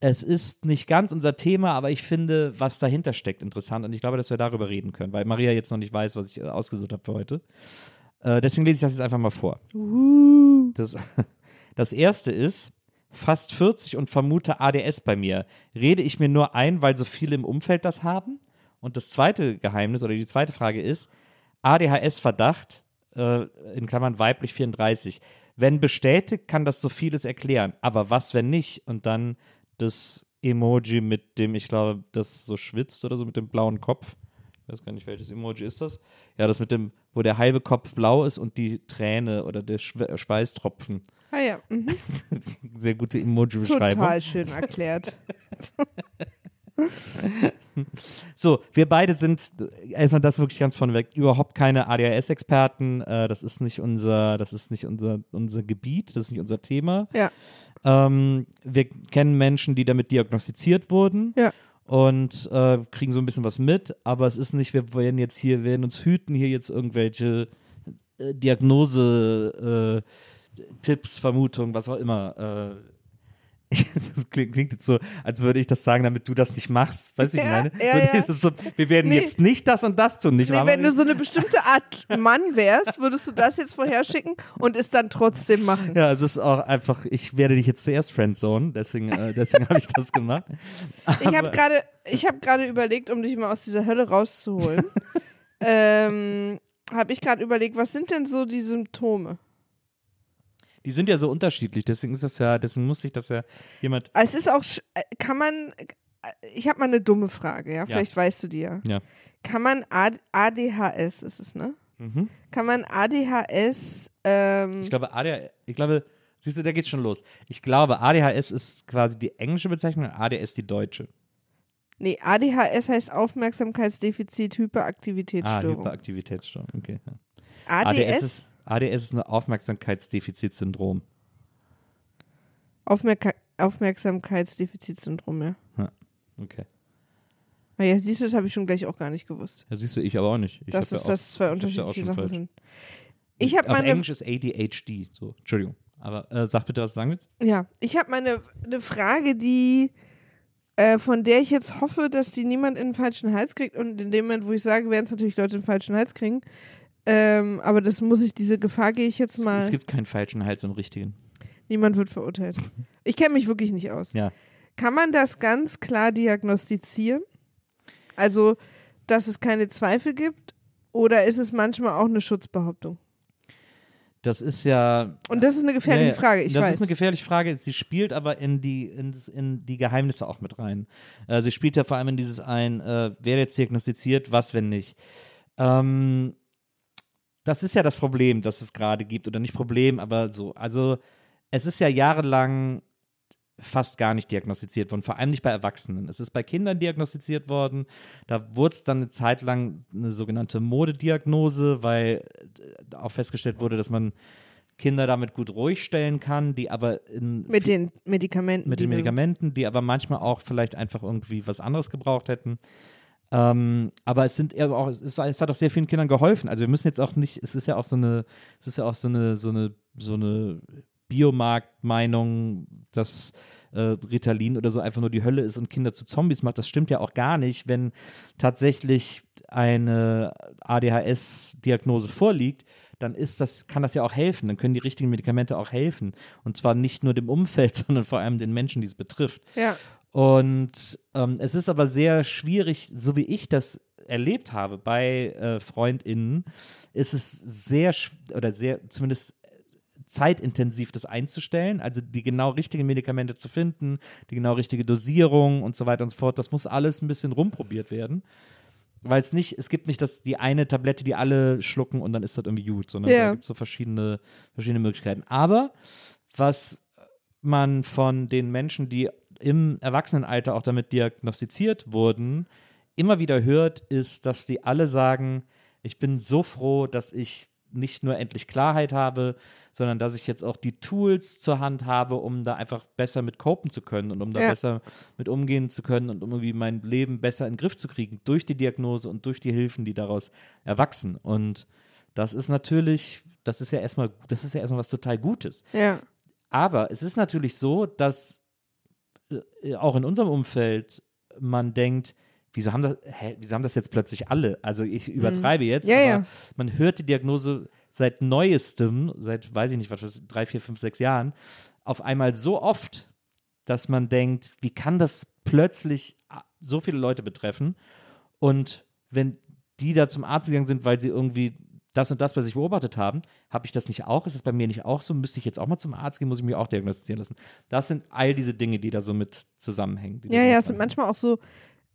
Speaker 1: Es ist nicht ganz unser Thema, aber ich finde, was dahinter steckt, interessant. Und ich glaube, dass wir darüber reden können, weil Maria jetzt noch nicht weiß, was ich äh, ausgesucht habe für heute. Äh, deswegen lese ich das jetzt einfach mal vor. Das, <laughs> das erste ist, fast 40 und vermute ADS bei mir. Rede ich mir nur ein, weil so viele im Umfeld das haben? Und das zweite Geheimnis oder die zweite Frage ist, ADHS-Verdacht, äh, in Klammern weiblich 34. Wenn bestätigt, kann das so vieles erklären. Aber was, wenn nicht? Und dann das Emoji mit dem, ich glaube, das so schwitzt oder so mit dem blauen Kopf. Ich weiß gar nicht, welches Emoji ist das. Ja, das mit dem, wo der halbe Kopf blau ist und die Träne oder der Schwe Schweißtropfen.
Speaker 2: Ah ja, mhm. <laughs>
Speaker 1: Sehr gute Emoji-Beschreibung.
Speaker 2: total schön erklärt. <laughs> <laughs>
Speaker 1: So, wir beide sind, erstmal das wirklich ganz vorneweg, überhaupt keine ADHS-Experten. Äh, das ist nicht unser, das ist nicht unser, unser Gebiet, das ist nicht unser Thema.
Speaker 2: Ja.
Speaker 1: Ähm, wir kennen Menschen, die damit diagnostiziert wurden.
Speaker 2: Ja.
Speaker 1: Und äh, kriegen so ein bisschen was mit, aber es ist nicht, wir werden jetzt hier, werden uns hüten, hier jetzt irgendwelche äh, Diagnose, äh, Vermutungen, was auch immer. Äh, <laughs> das klingt, jetzt so, als würde ich das sagen, damit du das nicht machst. Weißt du, wie ich
Speaker 2: Ja,
Speaker 1: meine?
Speaker 2: ja, ja.
Speaker 1: So, wir werden
Speaker 2: Nee.
Speaker 1: jetzt nicht das und das tun, nicht
Speaker 2: Nee,
Speaker 1: wahr?
Speaker 2: wenn du so eine bestimmte Art <laughs> Mann wärst, würdest du das jetzt vorher schicken und es dann trotzdem machen.
Speaker 1: ja, es ist auch einfach, ich werde dich jetzt zuerst friendzone, deswegen, äh, deswegen habe ich <laughs> das gemacht.
Speaker 2: Ich habe gerade ich habe gerade überlegt, um dich mal aus dieser Hölle rauszuholen, ähm, habe ich gerade überlegt, was sind denn so die Symptome?
Speaker 1: Die sind ja so unterschiedlich, deswegen ist das ja, deswegen muss sich das ja jemand.
Speaker 2: Es ist auch, äh, kann man, äh, ich habe mal eine dumme Frage, ja, vielleicht weißt du die ja.
Speaker 1: Ja.
Speaker 2: Kann man ADHS, ist es, ne?
Speaker 1: Mhm.
Speaker 2: Kann man ADHS, ähm,
Speaker 1: Ich glaube, ADHS, ich glaube, siehst du, da geht's schon los. Ich glaube, ADHS ist quasi die englische Bezeichnung und ADS die deutsche.
Speaker 2: nee, ADHS heißt Aufmerksamkeitsdefizit,
Speaker 1: Ah,
Speaker 2: Hyperaktivitätsstörung.
Speaker 1: Okay. Ja.
Speaker 2: ADS,
Speaker 1: ADS ist, ADS ist ein Aufmerksamkeitsdefizitsyndrom.
Speaker 2: Aufmerka Aufmerksamkeitsdefizitsyndrom, ja.
Speaker 1: Okay.
Speaker 2: Na ja, siehst du, das habe ich schon gleich auch gar nicht gewusst.
Speaker 1: Ja, siehst du, ich aber auch nicht. Ich
Speaker 2: dass
Speaker 1: hab ja
Speaker 2: es
Speaker 1: auch-
Speaker 2: das zwei
Speaker 1: ja
Speaker 2: unterschiedliche
Speaker 1: schon
Speaker 2: Sachen
Speaker 1: falsch.
Speaker 2: sind. Ich habe meine,
Speaker 1: Englisch ist ADHD. So, Entschuldigung. Aber äh, sag bitte, was du sagen willst.
Speaker 2: ja, ich habe meine eine Frage, die äh, von der ich jetzt hoffe, dass die niemand in den falschen Hals kriegt und in dem Moment, wo ich sage, werden es natürlich Leute in den falschen Hals kriegen. Ähm, aber das muss ich, diese Gefahr gehe ich jetzt
Speaker 1: Es,
Speaker 2: mal.
Speaker 1: es gibt keinen falschen Hals im richtigen.
Speaker 2: Niemand wird verurteilt. Ich kenne mich wirklich nicht aus.
Speaker 1: Ja.
Speaker 2: Kann man das ganz klar diagnostizieren? Also, dass es keine Zweifel gibt? Oder ist es manchmal auch eine Schutzbehauptung?
Speaker 1: Das ist ja.
Speaker 2: Und das ist eine gefährliche
Speaker 1: Ja.
Speaker 2: Frage, ich
Speaker 1: das
Speaker 2: weiß.
Speaker 1: ist eine gefährliche Frage. Sie spielt aber in die, in, das- in die Geheimnisse auch mit rein. Äh, sie spielt ja vor allem in dieses ein, äh, wer jetzt diagnostiziert, was, wenn nicht. Ähm, das ist ja das Problem, das es gerade gibt. Oder nicht Problem, aber so. Also, es ist ja jahrelang fast gar nicht diagnostiziert worden, vor allem nicht bei Erwachsenen. Es ist bei Kindern diagnostiziert worden. Da wurde es dann eine Zeit lang eine sogenannte Modediagnose, weil äh, auch festgestellt wurde, dass man Kinder damit gut ruhig stellen kann, die aber in
Speaker 2: Mit den Medikamenten.
Speaker 1: mit den Medikamenten, die aber manchmal auch vielleicht einfach irgendwie was anderes gebraucht hätten. Ähm, aber es sind eher auch, es, es hat auch sehr vielen Kindern geholfen. Also wir müssen jetzt auch nicht, es ist ja auch so eine, es ist ja auch so eine, so eine, so eine Biomarktmeinung, dass äh, Ritalin oder so einfach nur die Hölle ist und Kinder zu Zombies macht. Das stimmt ja auch gar nicht, wenn tatsächlich eine ADHS-Diagnose vorliegt, dann ist das, kann das ja auch helfen. Dann können die richtigen Medikamente auch helfen. Und zwar nicht nur dem Umfeld, <laughs> sondern vor allem den Menschen, die es betrifft.
Speaker 2: Ja.
Speaker 1: Und ähm, es ist aber sehr schwierig, so wie ich das erlebt habe bei äh, FreundInnen, ist es sehr, oder sehr, zumindest zeitintensiv, das einzustellen, also die genau richtigen Medikamente zu finden, die genau richtige Dosierung und so weiter und so fort. Das muss alles ein bisschen rumprobiert werden. Weil es nicht, es gibt nicht das, die eine Tablette, die alle schlucken und dann ist das irgendwie gut, sondern
Speaker 2: Ja.
Speaker 1: da gibt es so verschiedene, verschiedene Möglichkeiten. Aber was man von den Menschen, die im Erwachsenenalter auch damit diagnostiziert wurden, immer wieder hört, ist, dass die alle sagen, ich bin so froh, dass ich nicht nur endlich Klarheit habe, sondern dass ich jetzt auch die Tools zur Hand habe, um da einfach besser mit copen zu können und um da
Speaker 2: Ja.
Speaker 1: besser mit umgehen zu können und um irgendwie mein Leben besser in den Griff zu kriegen durch die Diagnose und durch die Hilfen, die daraus erwachsen. Und das ist natürlich, das ist ja erstmal, das ist ja erstmal was total Gutes.
Speaker 2: Ja.
Speaker 1: Aber es ist natürlich so, dass auch in unserem Umfeld man denkt, wieso haben das, hä, wieso haben das jetzt plötzlich alle? Also ich übertreibe jetzt,
Speaker 2: Mhm. Ja,
Speaker 1: aber
Speaker 2: ja.
Speaker 1: man hört die Diagnose seit neuestem, seit weiß ich nicht, was, was drei, vier, fünf, sechs Jahren, auf einmal so oft, dass man denkt, wie kann das plötzlich ah, so viele Leute betreffen? Und wenn die da zum Arzt gegangen sind, weil sie irgendwie das und das bei sich beobachtet haben, habe ich das nicht auch? Ist es bei mir nicht auch so? Müsste ich jetzt auch mal zum Arzt gehen? Muss ich mich auch diagnostizieren lassen? Das sind all diese Dinge, die da so mit zusammenhängen.
Speaker 2: Ja, ja, es sind manchmal auch so,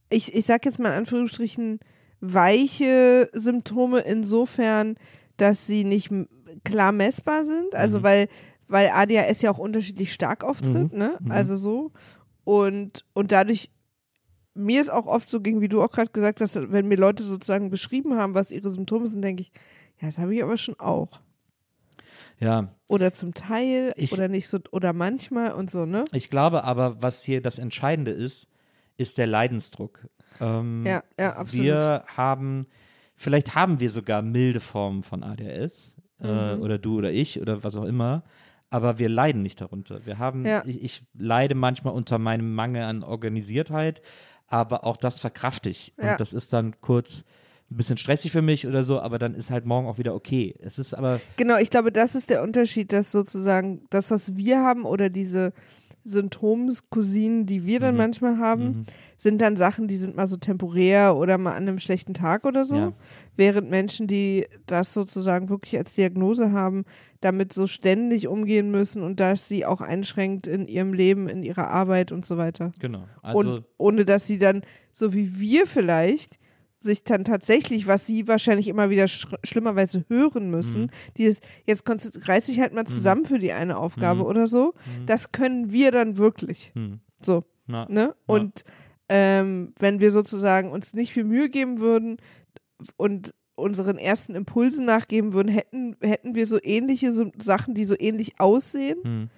Speaker 2: ich, ich sag jetzt mal in Anführungsstrichen, weiche Symptome insofern, dass sie nicht klar messbar sind. Also
Speaker 1: Mhm.
Speaker 2: weil, weil ADHS ja auch unterschiedlich stark auftritt,
Speaker 1: Mhm.
Speaker 2: ne?
Speaker 1: Mhm.
Speaker 2: Also so. Und, und dadurch, mir ist auch oft so ging, wie du auch gerade gesagt hast, wenn mir Leute sozusagen beschrieben haben, was ihre Symptome sind, denke ich, ja, das habe ich aber schon auch.
Speaker 1: Ja,
Speaker 2: Oder zum Teil
Speaker 1: Ich-
Speaker 2: oder nicht so, oder manchmal und so, ne?
Speaker 1: ich glaube aber, was hier das Entscheidende ist, ist der Leidensdruck. Ähm,
Speaker 2: Ja, ja, absolut.
Speaker 1: Wir haben, vielleicht haben wir sogar milde Formen von ADHS äh,
Speaker 2: Mhm.
Speaker 1: oder du oder ich oder was auch immer, aber wir leiden nicht darunter. Wir haben,
Speaker 2: Ja.
Speaker 1: ich, ich leide manchmal unter meinem Mangel an Organisiertheit, aber auch das verkrafte ich.
Speaker 2: Ja.
Speaker 1: Und das ist dann kurz ein bisschen stressig für mich oder so, aber dann ist halt morgen auch wieder okay. Es ist aber,
Speaker 2: Genau, ich glaube, das ist der Unterschied, dass sozusagen das, was wir haben oder diese Symptomscousinen, die wir dann
Speaker 1: Mhm.
Speaker 2: manchmal haben,
Speaker 1: Mhm.
Speaker 2: sind dann Sachen, die sind mal so temporär oder mal an einem schlechten Tag oder so.
Speaker 1: Ja.
Speaker 2: Während Menschen, die das sozusagen wirklich als Diagnose haben, damit so ständig umgehen müssen und das sie auch einschränkt in ihrem Leben, in ihrer Arbeit und so weiter.
Speaker 1: genau. Also,
Speaker 2: und ohne dass sie dann, so wie wir vielleicht, sich dann tatsächlich, was sie wahrscheinlich immer wieder sch schlimmerweise hören müssen,
Speaker 1: Mhm.
Speaker 2: dieses, jetzt reiß dich halt mal zusammen für die eine Aufgabe
Speaker 1: Mhm.
Speaker 2: oder so,
Speaker 1: Mhm.
Speaker 2: das können wir dann wirklich.
Speaker 1: hm,
Speaker 2: So,
Speaker 1: na,
Speaker 2: ne? Und ähm, wenn wir sozusagen uns nicht viel Mühe geben würden und unseren ersten Impulsen nachgeben würden, hätten, hätten wir so ähnliche so Sachen, die so ähnlich aussehen.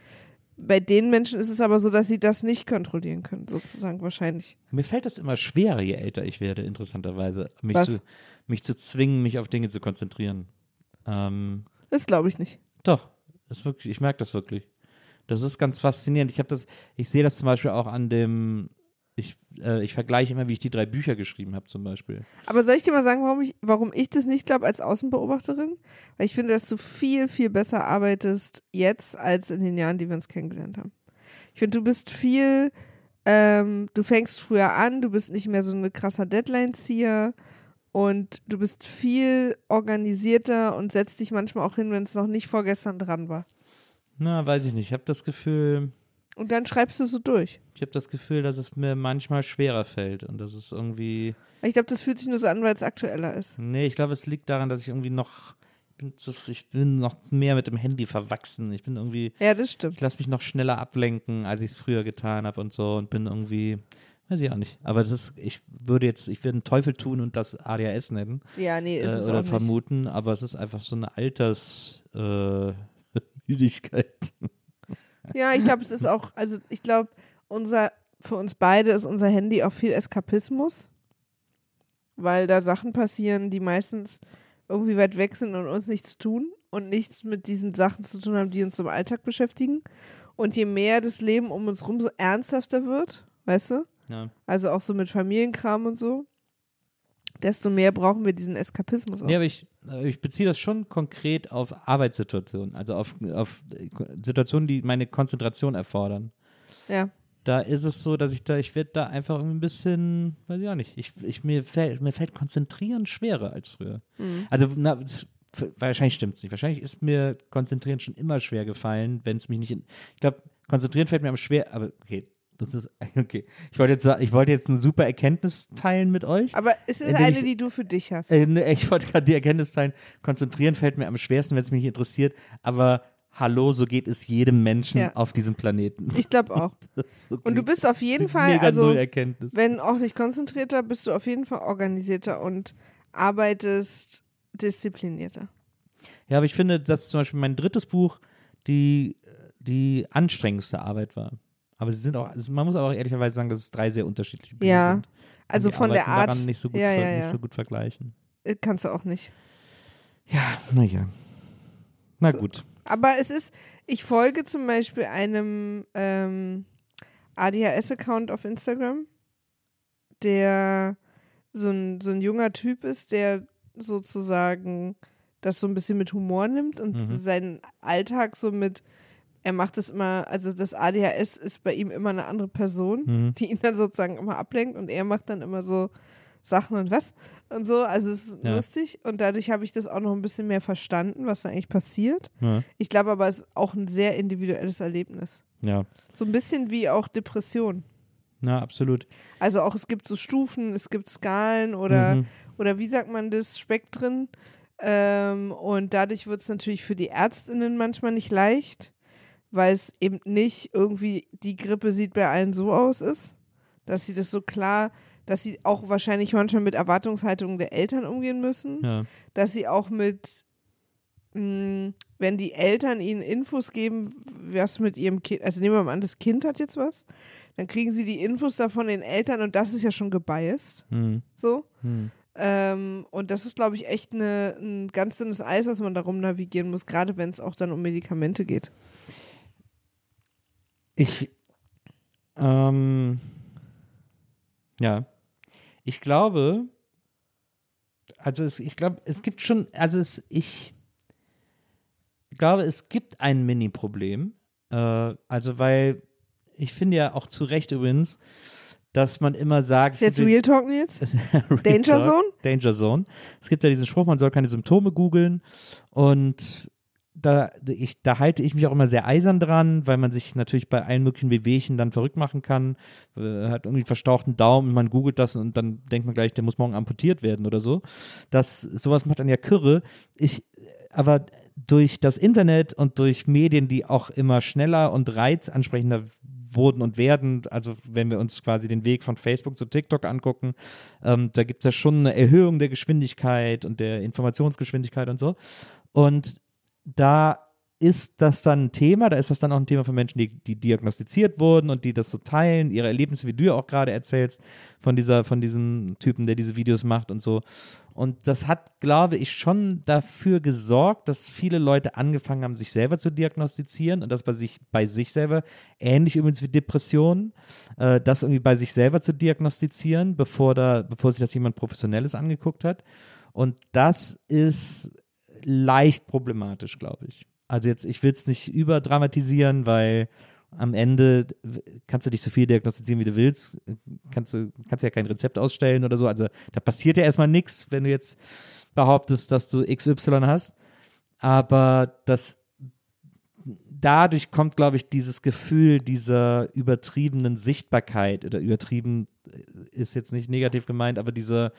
Speaker 2: Bei den Menschen ist es aber so, dass sie das nicht kontrollieren können, sozusagen wahrscheinlich.
Speaker 1: Mir fällt das immer schwerer, je älter ich werde, interessanterweise, mich,
Speaker 2: Was?
Speaker 1: zu, mich zu zwingen, mich auf Dinge zu konzentrieren. Ähm,
Speaker 2: Das glaube ich nicht.
Speaker 1: doch, ist wirklich, ich merke das wirklich. Das ist ganz faszinierend. Ich habe das, ich sehe das zum Beispiel auch an dem, ich, äh, ich vergleiche immer, wie ich die drei Bücher geschrieben habe, zum Beispiel.
Speaker 2: Aber soll ich dir mal sagen, warum ich, warum ich das nicht glaube als Außenbeobachterin? Weil ich finde, dass du viel, viel besser arbeitest jetzt als in den Jahren, die wir uns kennengelernt haben. Ich finde, du bist viel, ähm, du fängst früher an, du bist nicht mehr so eine krasser Deadline-Zieher und du bist viel organisierter und setzt dich manchmal auch hin, wenn es noch nicht vorgestern dran war.
Speaker 1: Na, weiß ich nicht. Ich habe das Gefühl,
Speaker 2: Und dann schreibst du so durch.
Speaker 1: ich habe das Gefühl, dass es mir manchmal schwerer fällt und dass es irgendwie,
Speaker 2: Ich glaube, das fühlt sich nur so an, weil es aktueller ist.
Speaker 1: nee, ich glaube, es liegt daran, dass ich irgendwie noch bin, zu, ich bin noch mehr mit dem Handy verwachsen. Ich bin irgendwie,
Speaker 2: Ja, das stimmt.
Speaker 1: ich lasse mich noch schneller ablenken, als ich es früher getan habe und so und bin irgendwie, weiß ich auch nicht. Aber das ist, ich würde jetzt, ich würde einen Teufel tun und das ADHS nennen
Speaker 2: Ja, nee, ist
Speaker 1: äh,
Speaker 2: es
Speaker 1: oder vermuten, aber es ist einfach so eine Altersmüdigkeit. Äh, <laughs> Müdigkeit.
Speaker 2: Ja, ich glaube, es ist auch, also ich glaube, unser, für uns beide ist unser Handy auch viel Eskapismus, weil da Sachen passieren, die meistens irgendwie weit weg sind und uns nichts tun und nichts mit diesen Sachen zu tun haben, die uns im Alltag beschäftigen. Und je mehr das Leben um uns rum so ernsthafter wird, weißt du,
Speaker 1: ja.
Speaker 2: also auch so mit Familienkram und so, desto mehr brauchen wir diesen Eskapismus auch.
Speaker 1: Nee, aber ich, äh, ich beziehe das schon konkret auf Arbeitssituationen, also auf, auf Situationen, die meine Konzentration erfordern.
Speaker 2: Ja.
Speaker 1: Da ist es so, dass ich da, ich werde da einfach irgendwie ein bisschen, weiß ich auch nicht, ich, ich, mir, fällt, mir fällt Konzentrieren schwerer als früher.
Speaker 2: Mhm.
Speaker 1: Also, na, wahrscheinlich stimmt es nicht. Wahrscheinlich ist mir Konzentrieren schon immer schwer gefallen, wenn es mich nicht in. Ich glaube, Konzentrieren fällt mir am schwer, aber okay, das ist, <laughs> okay. Ich wollte jetzt, ich wollte jetzt eine super Erkenntnis teilen mit euch.
Speaker 2: Aber es ist eine,
Speaker 1: ich-
Speaker 2: die du für dich hast.
Speaker 1: Äh, ne, ich wollte gerade die Erkenntnis teilen. Konzentrieren fällt mir am schwersten, wenn es mich interessiert. Aber hallo, so geht es jedem Menschen
Speaker 2: Ja.
Speaker 1: auf diesem Planeten.
Speaker 2: Ich glaube <laughs> auch.
Speaker 1: So
Speaker 2: Und du bist auf jeden Fall, also wenn auch nicht konzentrierter, bist du auf jeden Fall organisierter und arbeitest disziplinierter.
Speaker 1: Ja, aber ich finde, dass zum Beispiel mein drittes Buch die, die anstrengendste Arbeit war. Aber sie sind auch, also man muss auch ehrlicherweise sagen, dass es drei sehr unterschiedliche Bücher
Speaker 2: Ja,
Speaker 1: sind.
Speaker 2: Also
Speaker 1: die
Speaker 2: von der Art,
Speaker 1: daran nicht so gut,
Speaker 2: ja,
Speaker 1: ver-
Speaker 2: ja,
Speaker 1: nicht
Speaker 2: ja.
Speaker 1: so gut vergleichen.
Speaker 2: äh, kannst du auch nicht.
Speaker 1: Ja, naja. Na gut.
Speaker 2: Aber es ist, ich folge zum Beispiel einem ähm, ADHS-Account auf Instagram, der so ein, so ein junger Typ ist, der sozusagen das so ein bisschen mit Humor nimmt und
Speaker 1: Mhm.
Speaker 2: seinen Alltag so mit, er macht es immer, also das ADHS ist bei ihm immer eine andere Person,
Speaker 1: Mhm.
Speaker 2: die ihn dann sozusagen immer ablenkt und er macht dann immer so Sachen und was und so. Also es ist
Speaker 1: Ja.
Speaker 2: lustig und dadurch habe ich das auch noch ein bisschen mehr verstanden, was da eigentlich passiert.
Speaker 1: Ja.
Speaker 2: Ich glaube aber, es ist auch ein sehr individuelles Erlebnis.
Speaker 1: ja.
Speaker 2: So ein bisschen wie auch Depression.
Speaker 1: Na, absolut.
Speaker 2: Also auch es gibt so Stufen, es gibt Skalen oder,
Speaker 1: Mhm.
Speaker 2: oder wie sagt man das, Spektren. Ähm, und dadurch wird es natürlich für die Ärztinnen manchmal nicht leicht, weil es eben nicht irgendwie die Grippe sieht bei allen so aus ist, dass sie das so klar, dass sie auch wahrscheinlich manchmal mit Erwartungshaltungen der Eltern umgehen müssen.
Speaker 1: Ja.
Speaker 2: dass sie auch mit, mh, wenn die Eltern ihnen Infos geben, was mit ihrem Kind, also nehmen wir mal an, das Kind hat jetzt was, dann kriegen sie die Infos davon den Eltern und das ist ja schon gebiased,
Speaker 1: Mhm.
Speaker 2: so.
Speaker 1: Mhm.
Speaker 2: Ähm, und das ist, glaube ich, echt eine, ein ganz dünnes Eis, was man darum navigieren muss, gerade wenn es auch dann um Medikamente geht.
Speaker 1: Ich, ähm, ja, ich glaube, also es, ich glaube, es gibt schon, also es, ich glaube, es gibt ein Mini-Problem, äh, also weil ich finde ja auch zu Recht übrigens, dass man immer sagt,
Speaker 2: Ist jetzt Real Talk jetzt? <laughs> Danger
Speaker 1: Talk,
Speaker 2: Zone?
Speaker 1: Danger Zone. Es gibt ja diesen Spruch, man soll keine Symptome googeln. Und da, ich, da halte ich mich auch immer sehr eisern dran, weil man sich natürlich bei allen möglichen Wehwehchen dann verrückt machen kann. Äh, hat irgendwie einen verstauchten Daumen, man googelt das und dann denkt man gleich, der muss morgen amputiert werden oder so. Das, sowas macht dann ja Kirre. Ich, aber durch das Internet und durch Medien, die auch immer schneller und reizansprechender wurden und werden, also wenn wir uns quasi den Weg von Facebook zu TikTok angucken, ähm, da gibt es ja schon eine Erhöhung der Geschwindigkeit und der Informationsgeschwindigkeit und so. Und da ist das dann ein Thema, da ist das dann auch ein Thema für Menschen, die, die diagnostiziert wurden und die das so teilen, ihre Erlebnisse, wie du ja auch gerade erzählst, von dieser, von diesem Typen, der diese Videos macht und so. Und das hat, glaube ich, schon dafür gesorgt, dass viele Leute angefangen haben, sich selber zu diagnostizieren und das bei sich, bei sich selber, ähnlich übrigens wie Depressionen, äh, das irgendwie bei sich selber zu diagnostizieren, bevor da, bevor sich das jemand Professionelles angeguckt hat. Und das ist leicht problematisch, glaube ich. Also jetzt, ich will es nicht überdramatisieren, weil am Ende kannst du dich so viel diagnostizieren, wie du willst. Kannst du kannst ja kein Rezept ausstellen oder so. Also da passiert ja erstmal nichts, wenn du jetzt behauptest, dass du XY hast. Aber das dadurch kommt, glaube ich, dieses Gefühl dieser übertriebenen Sichtbarkeit oder übertrieben äh, ist jetzt nicht negativ gemeint, aber dieser,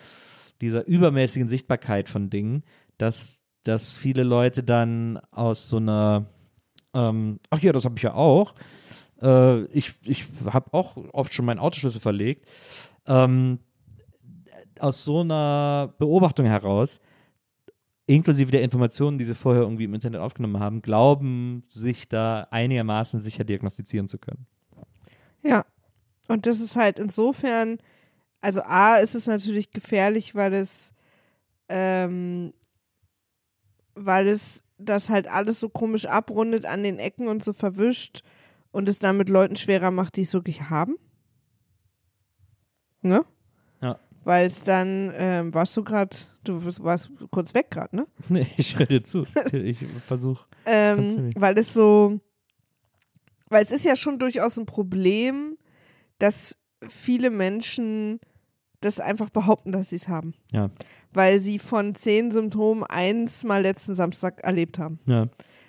Speaker 1: dieser übermäßigen Sichtbarkeit von Dingen, dass dass viele Leute dann aus so einer, ähm, ach ja, das habe ich ja auch. Äh, ich ich habe auch oft schon meinen Autoschlüssel verlegt. Ähm, aus so einer Beobachtung heraus, inklusive der Informationen, die sie vorher irgendwie im Internet aufgenommen haben, glauben, sich da einigermaßen sicher diagnostizieren zu können.
Speaker 2: Ja. Und das ist halt insofern, also A, ist es natürlich gefährlich, weil es, ähm, weil es das halt alles so komisch abrundet an den Ecken und so verwischt und es damit Leuten schwerer macht, die es wirklich haben. Ne?
Speaker 1: Ja.
Speaker 2: Weil es dann, ähm, warst du gerade, du warst kurz weg gerade, ne? <laughs>
Speaker 1: Nee, ich höre dir zu. Ich versuche.
Speaker 2: Ähm, weil es so, weil es ist ja schon durchaus ein Problem, dass viele Menschen das einfach behaupten, dass sie es haben.
Speaker 1: Ja.
Speaker 2: Weil sie von zehn Symptomen eins mal letzten Samstag erlebt haben.
Speaker 1: Ja.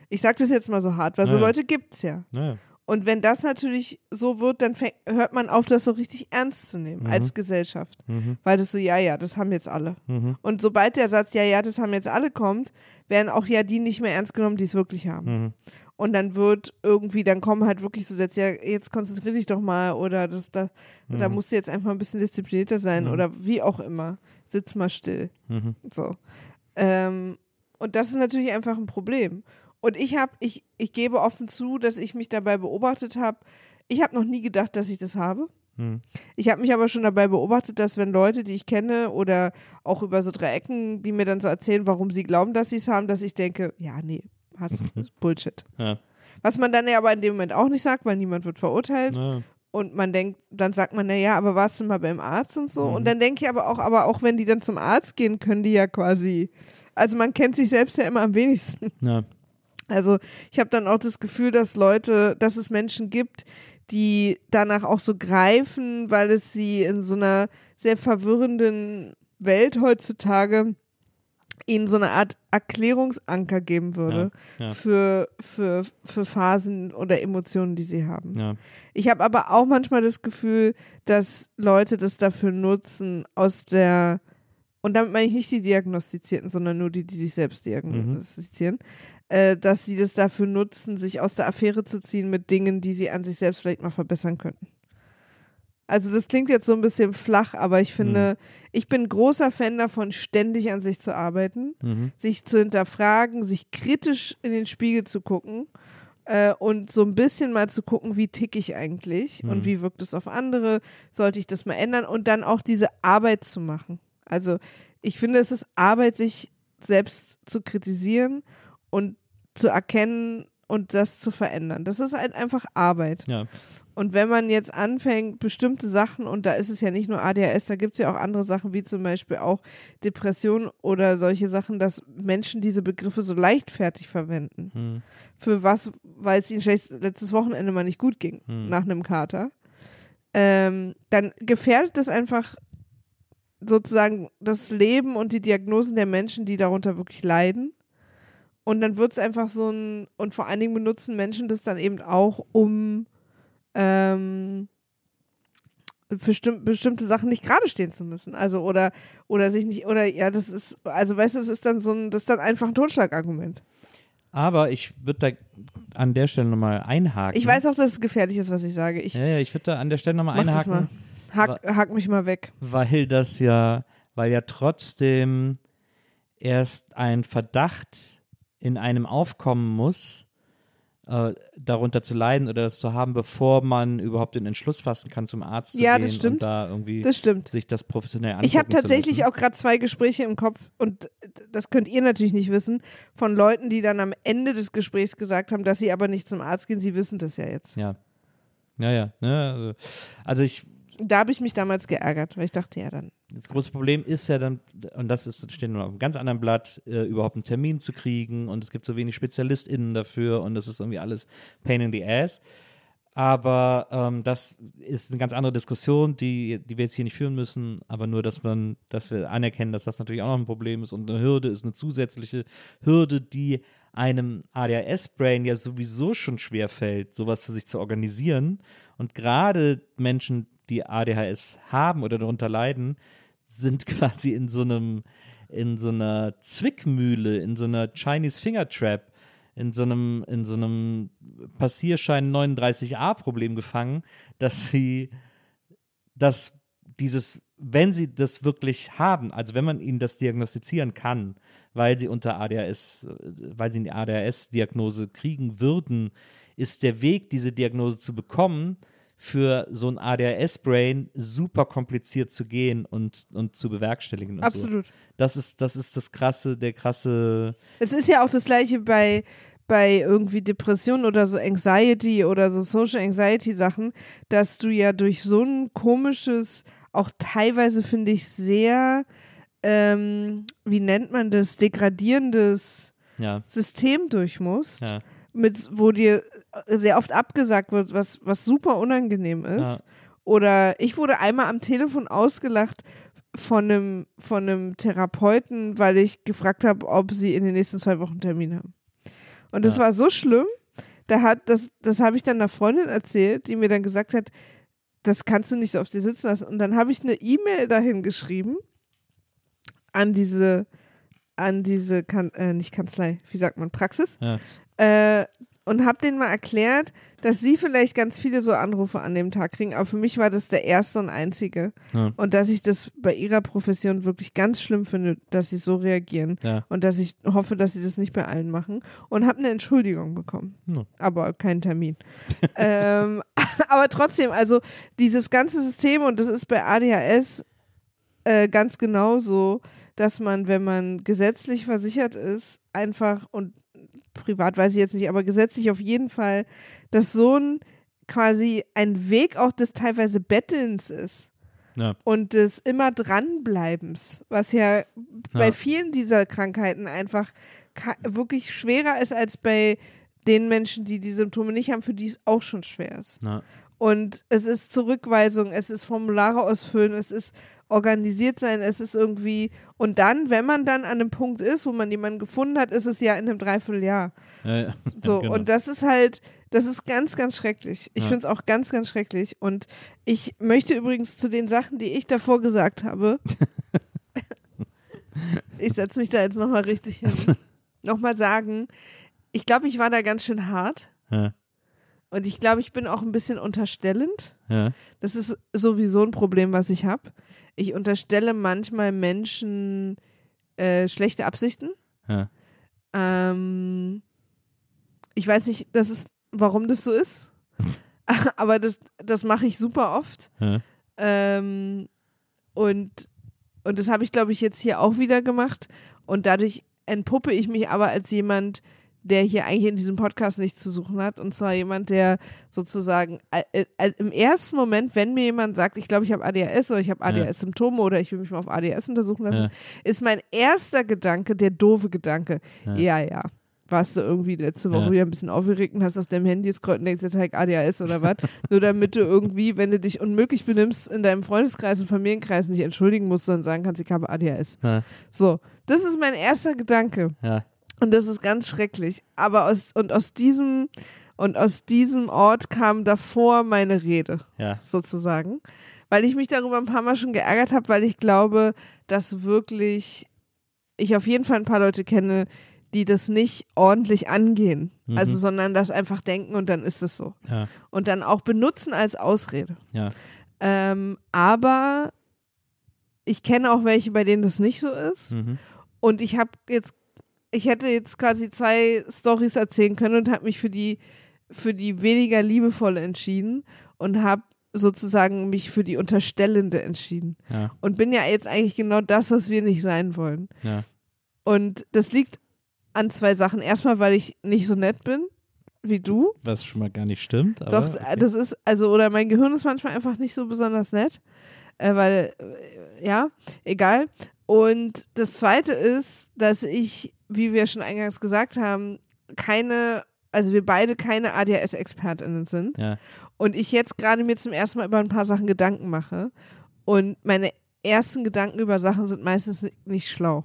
Speaker 2: Ich sage das jetzt mal so hart, weil so
Speaker 1: Ja.
Speaker 2: Leute gibt's ja.
Speaker 1: Naja.
Speaker 2: Und wenn das natürlich so wird, dann fäng, hört man auf, das so richtig ernst zu nehmen
Speaker 1: Mhm.
Speaker 2: als Gesellschaft.
Speaker 1: Mhm.
Speaker 2: Weil das so, ja, ja, das haben jetzt alle.
Speaker 1: Mhm.
Speaker 2: Und sobald der Satz, ja, ja, das haben jetzt alle kommt, werden auch ja die nicht mehr ernst genommen, die es wirklich haben.
Speaker 1: Mhm.
Speaker 2: Und dann wird irgendwie, dann kommen halt wirklich so Sätze, ja, jetzt konzentrier dich doch mal oder das, da, da
Speaker 1: Mhm.
Speaker 2: musst du jetzt einfach ein bisschen disziplinierter sein
Speaker 1: Mhm.
Speaker 2: oder wie auch immer. Sitz mal still.
Speaker 1: Mhm.
Speaker 2: So. Ähm, und das ist natürlich einfach ein Problem. Und ich habe, ich, ich gebe offen zu, dass ich mich dabei beobachtet habe. Ich habe noch nie gedacht, dass ich das habe.
Speaker 1: Mhm.
Speaker 2: Ich habe mich aber schon dabei beobachtet, dass wenn Leute, die ich kenne oder auch über so drei Ecken, die mir dann so erzählen, warum sie glauben, dass sie es haben, dass ich denke, ja, nee, hast Bullshit.
Speaker 1: Ja.
Speaker 2: Was man dann ja aber in dem Moment auch nicht sagt, weil niemand wird verurteilt.
Speaker 1: Ja.
Speaker 2: Und man denkt, dann sagt man, naja, aber warst du mal beim Arzt und so?
Speaker 1: Mhm.
Speaker 2: Und dann denke ich aber auch, aber auch wenn die dann zum Arzt gehen, können die ja quasi, also man kennt sich selbst ja immer am wenigsten.
Speaker 1: Ja.
Speaker 2: Also ich habe dann auch das Gefühl, dass Leute, dass es Menschen gibt, die danach auch so greifen, weil es sie in so einer sehr verwirrenden Welt heutzutage ihnen so eine Art Erklärungsanker geben würde
Speaker 1: Ja, ja.
Speaker 2: Für, für, für Phasen oder Emotionen, die sie haben.
Speaker 1: Ja.
Speaker 2: Ich habe aber auch manchmal das Gefühl, dass Leute das dafür nutzen, aus der, und damit meine ich nicht die Diagnostizierten, sondern nur die, die sich selbst diagnostizieren, äh, dass sie das dafür nutzen, sich aus der Affäre zu ziehen mit Dingen, die sie an sich selbst vielleicht mal verbessern könnten. Also das klingt jetzt so ein bisschen flach, aber ich finde, ich bin großer Fan davon, ständig an sich zu arbeiten
Speaker 1: Mhm.
Speaker 2: sich zu hinterfragen, sich kritisch in den Spiegel zu gucken äh, und so ein bisschen mal zu gucken, wie tick ich eigentlich
Speaker 1: Mhm.
Speaker 2: und wie wirkt es auf andere, sollte ich das mal ändern und dann auch diese Arbeit zu machen. Also ich finde, es ist Arbeit, sich selbst zu kritisieren und zu erkennen und das zu verändern. Das ist halt einfach Arbeit.
Speaker 1: Ja.
Speaker 2: Und wenn man jetzt anfängt, bestimmte Sachen, und da ist es ja nicht nur ADHS, da gibt es ja auch andere Sachen, wie zum Beispiel auch Depression oder solche Sachen, dass Menschen diese Begriffe so leichtfertig verwenden.
Speaker 1: Mhm.
Speaker 2: Für was, weil es ihnen schlecht, letztes Wochenende mal nicht gut ging,
Speaker 1: Hm.
Speaker 2: nach einem Kater. Ähm, dann gefährdet das einfach sozusagen das Leben und die Diagnosen der Menschen, die darunter wirklich leiden. Und dann wird es einfach so ein, und vor allen Dingen benutzen Menschen das dann eben auch, um ähm, bestimm bestimmte Sachen nicht gerade stehen zu müssen. Also oder oder sich nicht, oder ja, das ist, also weißt du, das ist dann so ein, das ist dann einfach ein Totschlagargument.
Speaker 1: Aber ich würde da an der Stelle nochmal einhaken.
Speaker 2: Ich weiß auch, dass es gefährlich ist, was ich sage. Ich
Speaker 1: Ja, ja, ich würde da an der Stelle nochmal einhaken.
Speaker 2: mal. Hack, hack mich mal weg.
Speaker 1: weil das ja, weil ja trotzdem erst ein Verdacht in einem aufkommen muss, äh, darunter zu leiden oder das zu haben, bevor man überhaupt den Entschluss fassen kann, zum Arzt zu
Speaker 2: Ja,
Speaker 1: gehen
Speaker 2: das stimmt.
Speaker 1: und da irgendwie
Speaker 2: Das stimmt.
Speaker 1: sich das professionell angucken
Speaker 2: Ich habe tatsächlich
Speaker 1: zu
Speaker 2: auch gerade zwei Gespräche im Kopf und das könnt ihr natürlich nicht wissen, von Leuten, die dann am Ende des Gesprächs gesagt haben, dass sie aber nicht zum Arzt gehen. Sie wissen das ja jetzt.
Speaker 1: Ja. Ja, ja. Ne? Also, also ich,
Speaker 2: Da habe ich mich damals geärgert, weil ich dachte, ja dann.
Speaker 1: das große Problem ist ja dann, und das ist, steht nur auf einem ganz anderen Blatt, äh, überhaupt einen Termin zu kriegen und es gibt so wenig SpezialistInnen dafür und das ist irgendwie alles Pain in the Ass. Aber ähm, das ist eine ganz andere Diskussion, die, die wir jetzt hier nicht führen müssen, aber nur, dass man, dass wir anerkennen, dass das natürlich auch noch ein Problem ist und eine Hürde ist eine zusätzliche Hürde, die einem ADHS-Brain ja sowieso schon schwerfällt, sowas für sich zu organisieren. Und gerade Menschen, die ADHS haben oder darunter leiden, sind <laughs> quasi in so einem in so einer Zwickmühle, in so einer Chinese Finger Trap, in so einem, in so einem Passierschein 39a-Problem gefangen, dass sie, dass dieses, wenn sie das wirklich haben, also wenn man ihnen das diagnostizieren kann, weil sie unter ADHS, weil sie eine ADHS-Diagnose kriegen würden, ist der Weg, diese Diagnose zu bekommen, für so ein ADHS-Brain super kompliziert zu gehen und, und zu bewerkstelligen. Und
Speaker 2: Absolut.
Speaker 1: So. Das ist, das ist das krasse, der krasse.
Speaker 2: Es ist ja auch das gleiche bei, bei irgendwie Depressionen oder so Anxiety oder so Social Anxiety Sachen, dass du ja durch so ein komisches, auch teilweise finde ich sehr, ähm, wie nennt man das, degradierendes
Speaker 1: Ja,
Speaker 2: System durch musst,
Speaker 1: ja,
Speaker 2: mit, wo dir sehr oft abgesagt wird, was, was super unangenehm ist.
Speaker 1: Ja.
Speaker 2: Oder ich wurde einmal am Telefon ausgelacht von einem, von einem Therapeuten, weil ich gefragt habe, ob sie in den nächsten zwei Wochen Termin haben. Und das
Speaker 1: Ja.
Speaker 2: war so schlimm, da hat, das, das habe ich dann einer Freundin erzählt, die mir dann gesagt hat, das kannst du nicht so auf dir sitzen lassen. Und dann habe ich eine E-Mail dahin geschrieben an diese, an diese, kan äh, nicht Kanzlei, wie sagt man, Praxis,
Speaker 1: ja,
Speaker 2: äh, und habe denen mal erklärt, dass sie vielleicht ganz viele so Anrufe an dem Tag kriegen, aber für mich war das der erste und einzige.
Speaker 1: Ja.
Speaker 2: Und dass ich das bei ihrer Profession wirklich ganz schlimm finde, dass sie so reagieren.
Speaker 1: ja.
Speaker 2: Und dass ich hoffe, dass sie das nicht bei allen machen. Und habe eine Entschuldigung bekommen.
Speaker 1: Ja.
Speaker 2: Aber keinen Termin. <laughs> ähm, <laughs> aber trotzdem, also dieses ganze System, und das ist bei ADHS äh, ganz genauso, dass man, wenn man gesetzlich versichert ist, einfach und privat weiß ich jetzt nicht, aber gesetzlich auf jeden Fall, dass so ein quasi ein Weg auch des teilweise Bettelns ist
Speaker 1: ja.
Speaker 2: und des immer dranbleibens, was ja, bei
Speaker 1: Ja.
Speaker 2: vielen dieser Krankheiten einfach wirklich schwerer ist als bei den Menschen, die die Symptome nicht haben, für die es auch schon schwer ist.
Speaker 1: ja.
Speaker 2: Und es ist Zurückweisung, es ist Formulare ausfüllen, es ist organisiert sein, es ist irgendwie. Und dann, wenn man dann an einem Punkt ist, wo man jemanden gefunden hat, ist es ja in einem Dreivierteljahr.
Speaker 1: ja, ja. <laughs>
Speaker 2: So, <laughs>
Speaker 1: genau.
Speaker 2: und das ist halt, das ist ganz, ganz schrecklich. Ich
Speaker 1: Ja.
Speaker 2: finde es auch ganz, ganz schrecklich. Und ich möchte übrigens zu den Sachen, die ich davor gesagt habe, <laughs> ich setze mich da jetzt nochmal richtig hin, nochmal sagen, ich glaube, ich war da ganz schön hart.
Speaker 1: ja,
Speaker 2: Und ich glaube, ich bin auch ein bisschen unterstellend.
Speaker 1: ja,
Speaker 2: Das ist sowieso ein Problem, was ich habe. Ich unterstelle manchmal Menschen äh, schlechte Absichten.
Speaker 1: ja,
Speaker 2: Ähm, ich weiß nicht, das ist, warum das so ist, <laughs> aber das, das mache ich super oft.
Speaker 1: ja,
Speaker 2: Ähm, und, und das habe ich, glaube ich, jetzt hier auch wieder gemacht. Und dadurch entpuppe ich mich aber als jemand, der hier eigentlich in diesem Podcast nichts zu suchen hat. Und zwar jemand, der sozusagen äh, äh, im ersten Moment, wenn mir jemand sagt, ich glaube, ich habe ADHS oder ich habe
Speaker 1: Ja.
Speaker 2: ADHS-Symptome oder ich will mich mal auf ADHS untersuchen lassen,
Speaker 1: Ja.
Speaker 2: ist mein erster Gedanke der doofe Gedanke.
Speaker 1: Ja.
Speaker 2: Ja, ja. Warst du irgendwie letzte Woche
Speaker 1: Ja.
Speaker 2: wieder ein bisschen aufgeregt und hast auf deinem Handy gescrollt und denkst, jetzt ich ADHS oder was? <laughs> Nur damit du irgendwie, wenn du dich unmöglich benimmst, in deinem Freundeskreis und Familienkreis nicht entschuldigen musst, sondern sagen kannst, ich habe ADHS.
Speaker 1: ja,
Speaker 2: So, das ist mein erster Gedanke.
Speaker 1: ja,
Speaker 2: Und das ist ganz schrecklich. Aber aus, und aus diesem, und aus diesem Ort kam davor meine Rede
Speaker 1: ja,
Speaker 2: sozusagen, weil ich mich darüber ein paar Mal schon geärgert habe, weil ich glaube, dass wirklich ich auf jeden Fall ein paar Leute kenne, die das nicht ordentlich angehen,
Speaker 1: Mhm.
Speaker 2: also sondern das einfach denken und dann ist es so
Speaker 1: ja,
Speaker 2: und dann auch benutzen als Ausrede.
Speaker 1: ja,
Speaker 2: Ähm, aber ich kenne auch welche, bei denen das nicht so ist.
Speaker 1: mhm.
Speaker 2: Und ich habe jetzt, ich hätte jetzt quasi zwei Stories erzählen können und habe mich für die, für die weniger liebevolle entschieden und habe sozusagen mich für die unterstellende entschieden.
Speaker 1: ja,
Speaker 2: Und bin ja jetzt eigentlich genau das, was wir nicht sein wollen.
Speaker 1: ja,
Speaker 2: Und das liegt an zwei Sachen. Erstmal, weil ich nicht so nett bin wie du.
Speaker 1: was schon mal gar nicht stimmt. Aber
Speaker 2: Doch,
Speaker 1: okay.
Speaker 2: das ist, also, oder mein Gehirn ist manchmal einfach nicht so besonders nett. Äh, weil, äh, ja, egal. Und das zweite ist, dass ich, wie wir schon eingangs gesagt haben, keine, also wir beide keine ADHS-ExpertInnen sind.
Speaker 1: ja,
Speaker 2: Und ich jetzt gerade mir zum ersten Mal über ein paar Sachen Gedanken mache. Und meine ersten Gedanken über Sachen sind meistens ni- nicht schlau.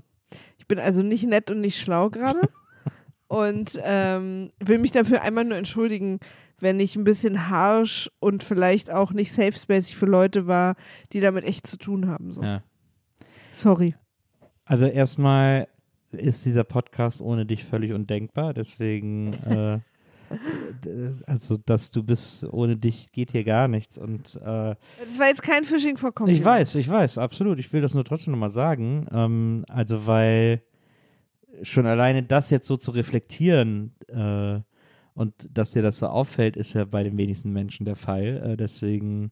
Speaker 2: Ich bin also nicht nett und nicht schlau gerade. <laughs> und ähm, will mich dafür einmal nur entschuldigen, wenn ich ein bisschen harsh und vielleicht auch nicht safe spacig für Leute war, die damit echt zu tun haben. So.
Speaker 1: ja.
Speaker 2: Sorry.
Speaker 1: Also erstmal ist dieser Podcast ohne dich völlig undenkbar, deswegen äh, also dass du bist, ohne dich geht hier gar nichts und äh,
Speaker 2: Das war jetzt kein Fishing for Compliments.
Speaker 1: ich weiß, ich weiß, absolut. Ich will das nur trotzdem nochmal sagen. Ähm, also, weil schon alleine das jetzt so zu reflektieren äh, und dass dir das so auffällt, ist ja bei den wenigsten Menschen der Fall. Äh, deswegen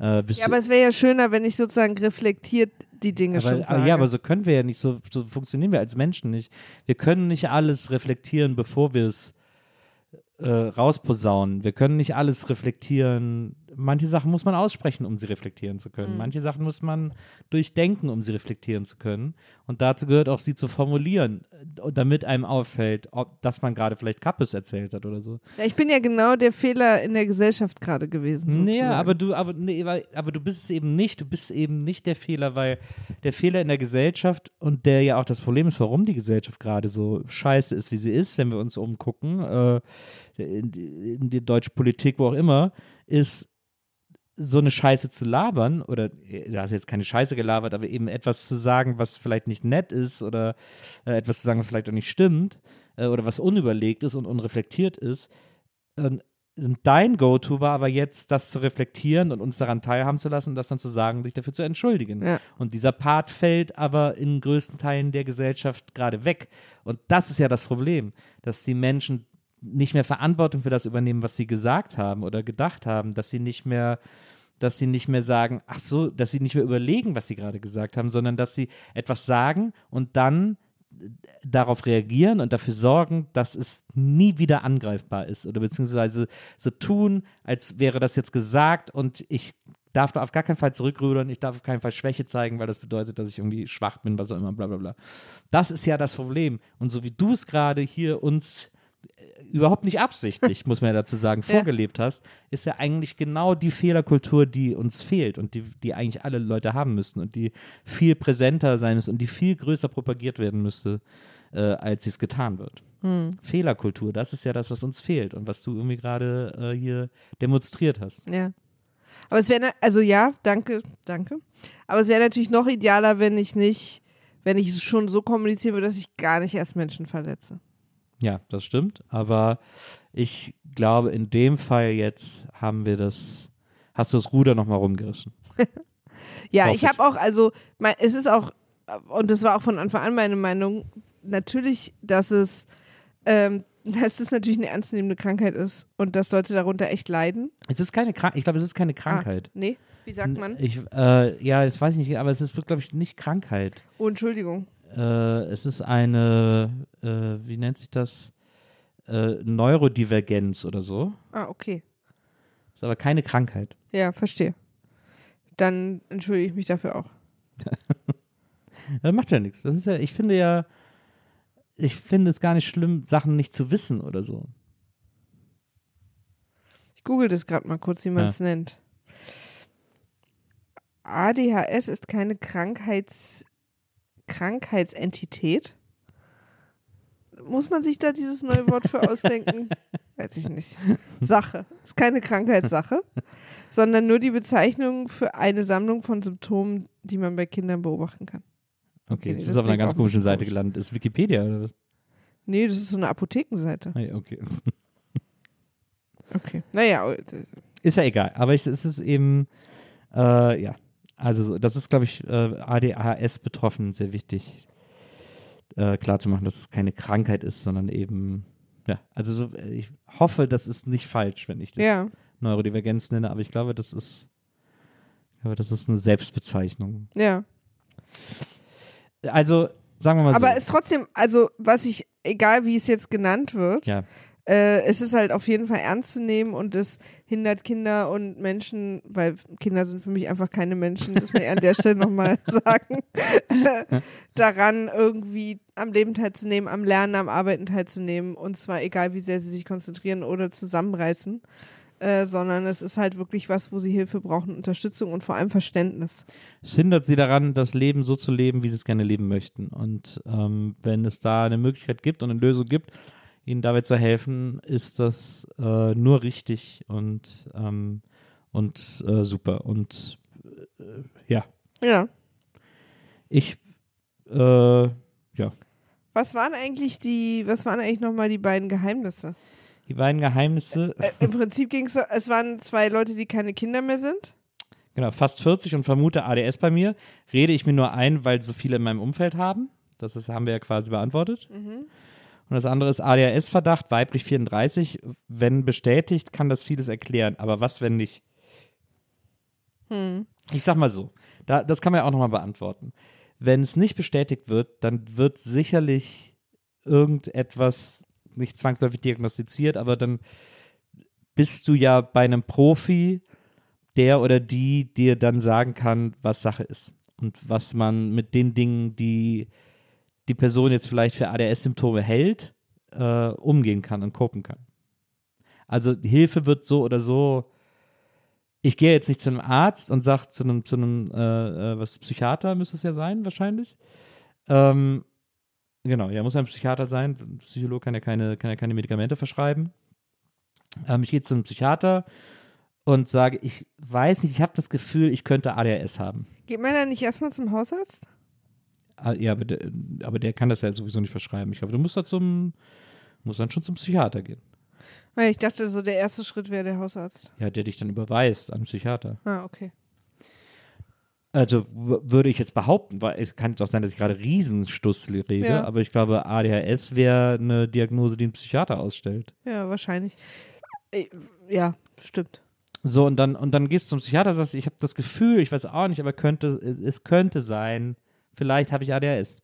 Speaker 1: äh,
Speaker 2: Ja, aber es wäre ja schöner, wenn ich sozusagen reflektiert die Dinge
Speaker 1: aber,
Speaker 2: schon
Speaker 1: aber
Speaker 2: sage.
Speaker 1: ja, aber so können wir ja nicht, so, so funktionieren wir als Menschen nicht. Wir können nicht alles reflektieren, bevor wir es äh, rausposaunen. Wir können nicht alles reflektieren. Manche Sachen muss man aussprechen, um sie reflektieren zu
Speaker 2: Mhm.
Speaker 1: können. Manche Sachen muss man durchdenken, um sie reflektieren zu können. Und dazu gehört auch, sie zu formulieren, äh, damit einem auffällt, ob, dass man gerade vielleicht Kappes erzählt hat oder so.
Speaker 2: ja, ich bin ja genau der Fehler in der Gesellschaft gerade gewesen. Sozusagen.
Speaker 1: Nee, aber du, aber, nee, aber du bist es eben nicht. Du bist eben nicht der Fehler, weil der Fehler in der Gesellschaft und der ja auch das Problem ist, warum die Gesellschaft gerade so scheiße ist, wie sie ist, wenn wir uns umgucken, äh, in, in die deutsche Politik, wo auch immer, ist so eine Scheiße zu labern oder du hast jetzt keine Scheiße gelabert, aber eben etwas zu sagen, was vielleicht nicht nett ist oder äh, etwas zu sagen, was vielleicht auch nicht stimmt äh, oder was unüberlegt ist und unreflektiert ist. Und, und dein Go-To war aber jetzt, das zu reflektieren und uns daran teilhaben zu lassen und das dann zu sagen, sich dafür zu entschuldigen.
Speaker 2: Ja.
Speaker 1: Und dieser Part fällt aber in größten Teilen der Gesellschaft gerade weg. Und das ist ja das Problem, dass die Menschen nicht mehr Verantwortung für das übernehmen, was sie gesagt haben oder gedacht haben, dass sie nicht mehr dass sie nicht mehr sagen, ach so, dass sie nicht mehr überlegen, was sie gerade gesagt haben, sondern dass sie etwas sagen und dann äh, darauf reagieren und dafür sorgen, dass es nie wieder angreifbar ist oder beziehungsweise so tun, als wäre das jetzt gesagt und ich darf da auf gar keinen Fall zurückrudern, ich darf auf keinen Fall Schwäche zeigen, weil das bedeutet, dass ich irgendwie schwach bin, was auch immer, bla bla bla. Das ist ja das Problem. Und so wie du es gerade hier uns überhaupt nicht absichtlich, <laughs> muss man ja dazu sagen,
Speaker 2: Ja.
Speaker 1: vorgelebt hast, ist ja eigentlich genau die Fehlerkultur, die uns fehlt und die, die eigentlich alle Leute haben müssten und die viel präsenter sein müsste und die viel größer propagiert werden müsste, äh, als es getan wird. Fehlerkultur, das ist ja das, was uns fehlt und was du irgendwie gerade äh, hier demonstriert hast.
Speaker 2: Ja. Aber es wäre, also ja, danke, danke. Aber es wäre natürlich noch idealer, wenn ich nicht, wenn ich es schon so kommunizieren würde, dass ich gar nicht erst Menschen verletze.
Speaker 1: Ja, das stimmt. Aber ich glaube, in dem Fall jetzt haben wir das, hast du das Ruder nochmal rumgerissen. <laughs>
Speaker 2: Ja,
Speaker 1: Hoffe
Speaker 2: ich habe auch, also, mein, es ist auch, und das war auch von Anfang an meine Meinung, natürlich, dass es, ähm, <laughs> dass das natürlich eine ernstzunehmende Krankheit ist und dass Leute darunter echt leiden.
Speaker 1: Es ist keine Krankheit, ich glaube, es ist keine Krankheit.
Speaker 2: Ah, nee, wie sagt man?
Speaker 1: Ich, äh, ja, das weiß ich nicht, aber es ist, glaube ich, nicht Krankheit.
Speaker 2: Oh, Entschuldigung.
Speaker 1: Äh, es ist eine, äh, wie nennt sich das? Äh, Neurodivergenz oder so.
Speaker 2: Ah, okay.
Speaker 1: Ist aber keine Krankheit.
Speaker 2: Ja, verstehe. Dann entschuldige ich mich dafür auch.
Speaker 1: Das <laughs> macht ja nichts. Das ist ja, ich finde ja, ich finde es gar nicht schlimm, Sachen nicht zu wissen oder so.
Speaker 2: Ich google das gerade mal kurz, wie man
Speaker 1: Ja.
Speaker 2: es nennt. ADHS ist keine Krankheits Krankheitsentität. Muss man sich da dieses neue Wort für ausdenken? <laughs> Weiß ich nicht. Sache. Ist keine Krankheitssache, sondern nur die Bezeichnung für eine Sammlung von Symptomen, die man bei Kindern beobachten kann.
Speaker 1: Okay,
Speaker 2: nee,
Speaker 1: das ist auf einer ganz komischen Seite gelandet. Ist Wikipedia oder was?
Speaker 2: Nee, das ist so eine Apothekenseite.
Speaker 1: Ah, Okay.
Speaker 2: Okay. Naja,
Speaker 1: Ist ja egal, aber ich, es ist eben, äh, ja, also so- das ist, glaube ich, äh, ADHS-Betroffenen sehr wichtig äh, klarzumachen, dass es keine Krankheit ist, sondern eben, ja, also so, äh, ich hoffe, das ist nicht falsch, wenn ich das
Speaker 2: ja.
Speaker 1: Neurodivergenz nenne, aber ich glaube, das ist, glaube, das ist eine Selbstbezeichnung.
Speaker 2: Ja.
Speaker 1: Also, sagen wir mal
Speaker 2: Aber
Speaker 1: so.
Speaker 2: es ist trotzdem, also was ich, egal wie es jetzt genannt wird,
Speaker 1: ja,
Speaker 2: äh, es ist halt auf jeden Fall ernst zu nehmen und es hindert Kinder und Menschen, weil Kinder sind für mich einfach keine Menschen, das will ich an der Stelle nochmal <laughs> sagen, daran irgendwie am Leben teilzunehmen, am Lernen, am Arbeiten teilzunehmen und zwar egal, wie sehr sie sich konzentrieren oder zusammenreißen. Äh, sondern es ist halt wirklich was, wo sie Hilfe brauchen, Unterstützung und vor allem Verständnis.
Speaker 1: es hindert sie daran, das Leben so zu leben, wie sie es gerne leben möchten. Und ähm, wenn es da eine Möglichkeit gibt und eine Lösung gibt, ihnen dabei zu helfen, ist das äh, nur richtig und, ähm, und äh, super. Und äh, ja,
Speaker 2: Ja.
Speaker 1: ich äh, ja.
Speaker 2: Was waren eigentlich die, was waren eigentlich nochmal die beiden Geheimnisse?
Speaker 1: Die beiden Geheimnisse,
Speaker 2: Äh, Im Prinzip ging es, es waren zwei Leute, die keine Kinder mehr sind.
Speaker 1: genau, fast 40 und vermute ADS bei mir. Rede ich mir nur ein, weil so viele in meinem Umfeld haben. Das ist, haben wir ja quasi beantwortet. Und das andere ist ADHS-Verdacht, weiblich 34. Wenn bestätigt, kann das vieles erklären. Aber was, wenn nicht? Ich sag mal so, da, das kann man ja auch nochmal beantworten. Wenn es nicht bestätigt wird, dann wird sicherlich irgendetwas nicht zwangsläufig diagnostiziert, aber dann bist du ja bei einem Profi, der oder die dir dann sagen kann, was Sache ist und was man mit den Dingen, die die Person jetzt vielleicht für ADS-Symptome hält, äh, umgehen kann und kopen kann. Also Hilfe wird so oder so. Ich gehe jetzt nicht zu einem Arzt und sage zu einem, zu einem äh, äh, was Psychiater müsste es ja sein, wahrscheinlich. Ähm, genau, ja, muss ein Psychiater sein. Ein Psychologe kann ja keine, kann ja keine Medikamente verschreiben. Ähm, ich gehe zu einem Psychiater und sage, ich weiß nicht, ich habe das Gefühl, ich könnte ADHS haben.
Speaker 2: Geht man dann nicht erstmal zum Hausarzt?
Speaker 1: Ah, Ja, aber der, aber der kann das ja sowieso nicht verschreiben. Ich glaube, du musst da zum, musst dann schon zum Psychiater gehen.
Speaker 2: Weil ich dachte, so der erste Schritt wäre der Hausarzt.
Speaker 1: Ja, der dich dann überweist an den Psychiater.
Speaker 2: Ah, okay.
Speaker 1: Also würde ich jetzt behaupten, weil es kann auch sein, dass ich gerade Riesenstuss rede,
Speaker 2: Ja.
Speaker 1: aber ich glaube, ADHS wäre eine Diagnose, die ein Psychiater ausstellt.
Speaker 2: Ja, wahrscheinlich. Äh, Ja, stimmt.
Speaker 1: So, und dann, und dann gehst du zum Psychiater, sagst, ich habe das Gefühl, ich weiß auch nicht, aber könnte, es könnte sein, vielleicht habe ich ADHS.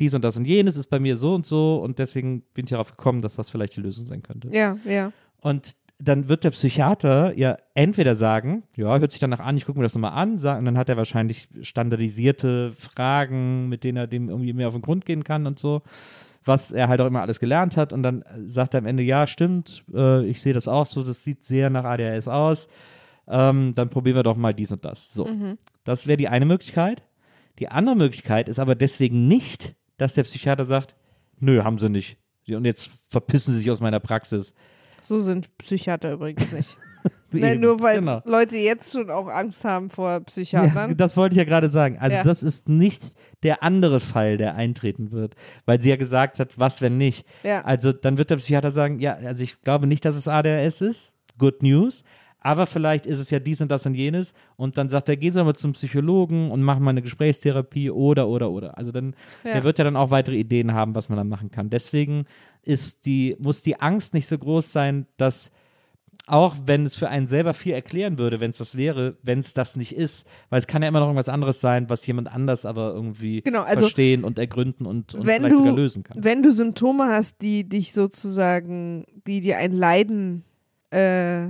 Speaker 1: Dies und das und jenes ist bei mir so und so und deswegen bin ich darauf gekommen, dass das vielleicht die Lösung sein könnte.
Speaker 2: Ja, ja.
Speaker 1: Und dann wird der Psychiater ja entweder sagen, ja, hört sich danach an, ich gucke mir das nochmal an, und dann hat er wahrscheinlich standardisierte Fragen, mit denen er dem irgendwie mehr auf den Grund gehen kann und so, was er halt auch immer alles gelernt hat. Und dann sagt er am Ende, ja, stimmt, äh, ich sehe das auch so, das sieht sehr nach ADHS aus. Ähm, dann probieren wir doch mal dies und das. So, das wäre die eine Möglichkeit. Die andere Möglichkeit ist aber deswegen nicht, dass der Psychiater sagt, nö, haben sie nicht. Und jetzt verpissen sie sich aus meiner Praxis.
Speaker 2: So sind Psychiater übrigens nicht. <laughs>
Speaker 1: Eben,
Speaker 2: nur weil
Speaker 1: genau.
Speaker 2: Leute jetzt schon auch Angst haben vor
Speaker 1: Ja,
Speaker 2: Psychiatern.
Speaker 1: das wollte ich ja gerade sagen. Also
Speaker 2: Ja.
Speaker 1: das ist nicht der andere Fall, der eintreten wird, weil sie ja gesagt hat, was wenn nicht.
Speaker 2: Ja.
Speaker 1: Also dann wird der Psychiater sagen, ja, also ich glaube nicht, dass es ADHS ist. Good News. Aber vielleicht ist es ja dies und das und jenes. Und dann sagt er, geh mal zum Psychologen und mach mal eine Gesprächstherapie oder, oder, oder. Also dann,
Speaker 2: Ja.
Speaker 1: der wird ja dann auch weitere Ideen haben, was man dann machen kann. Deswegen ist die, muss die Angst nicht so groß sein, dass auch wenn es für einen selber viel erklären würde, wenn es das wäre, wenn es das nicht ist, weil es kann ja immer noch irgendwas anderes sein, was jemand anders aber irgendwie
Speaker 2: Genau, also
Speaker 1: verstehen und ergründen und, und
Speaker 2: wenn
Speaker 1: vielleicht
Speaker 2: du,
Speaker 1: sogar lösen kann.
Speaker 2: Wenn du Symptome hast, die dich sozusagen, die dir ein Leiden, äh,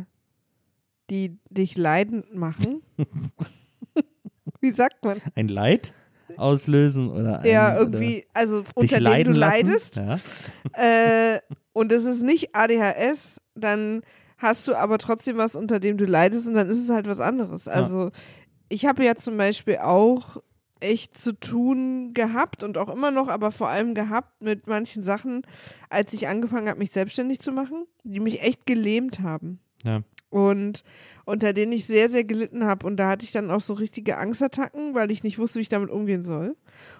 Speaker 2: die dich leidend machen. <laughs> Wie sagt man?
Speaker 1: Ein Leid auslösen oder ein,
Speaker 2: ja, irgendwie, also unter dem du leidest.
Speaker 1: Ja.
Speaker 2: äh, und es ist nicht ADHS, dann hast du aber trotzdem was, unter dem du leidest und dann ist es halt was anderes. Also ich habe ja zum Beispiel auch echt zu tun gehabt und auch immer noch, aber vor allem gehabt mit manchen Sachen, als ich angefangen habe, mich selbstständig zu machen, die mich echt gelähmt haben
Speaker 1: Ja.
Speaker 2: Und unter denen ich sehr, sehr gelitten habe. Und da hatte ich dann auch so richtige Angstattacken, weil ich nicht wusste, wie ich damit umgehen soll.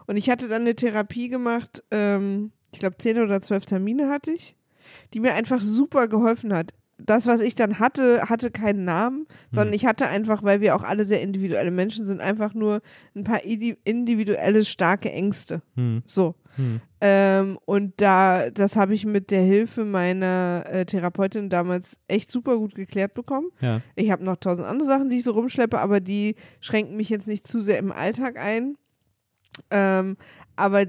Speaker 2: Und ich hatte dann eine Therapie gemacht, ähm, ich glaube zehn oder zwölf Termine hatte ich, die mir einfach super geholfen hat. Das, was ich dann hatte, hatte keinen Namen, sondern ich hatte einfach, weil wir auch alle sehr individuelle Menschen sind, einfach nur ein paar indi- individuelle, starke Ängste.
Speaker 1: Hm.
Speaker 2: So.
Speaker 1: Hm.
Speaker 2: Ähm, und da, das habe ich mit der Hilfe meiner äh, Therapeutin damals echt super gut geklärt bekommen.
Speaker 1: Ja.
Speaker 2: Ich habe noch tausend andere Sachen, die ich so rumschleppe, aber die schränken mich jetzt nicht zu sehr im Alltag ein. Ähm, aber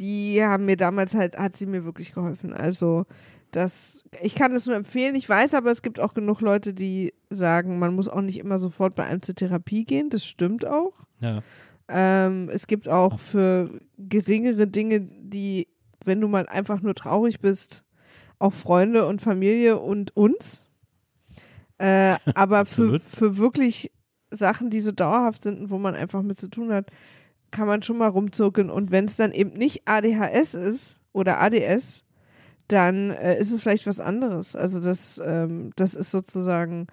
Speaker 2: die haben mir damals halt, hat sie mir wirklich geholfen. Also das, ich kann das nur empfehlen. Ich weiß aber, es gibt auch genug Leute, die sagen, man muss auch nicht immer sofort bei einem zur Therapie gehen. Das stimmt auch.
Speaker 1: Ja.
Speaker 2: Ähm, es gibt auch für geringere Dinge, die, wenn du mal einfach nur traurig bist, auch Freunde und Familie und uns. Äh, <laughs> aber für, für wirklich Sachen, die so dauerhaft sind und wo man einfach mit zu tun hat, kann man schon mal rumzuckeln. Und wenn es dann eben nicht ADHS ist oder ADS, dann äh, ist es vielleicht was anderes. Also das, ähm, das ist sozusagen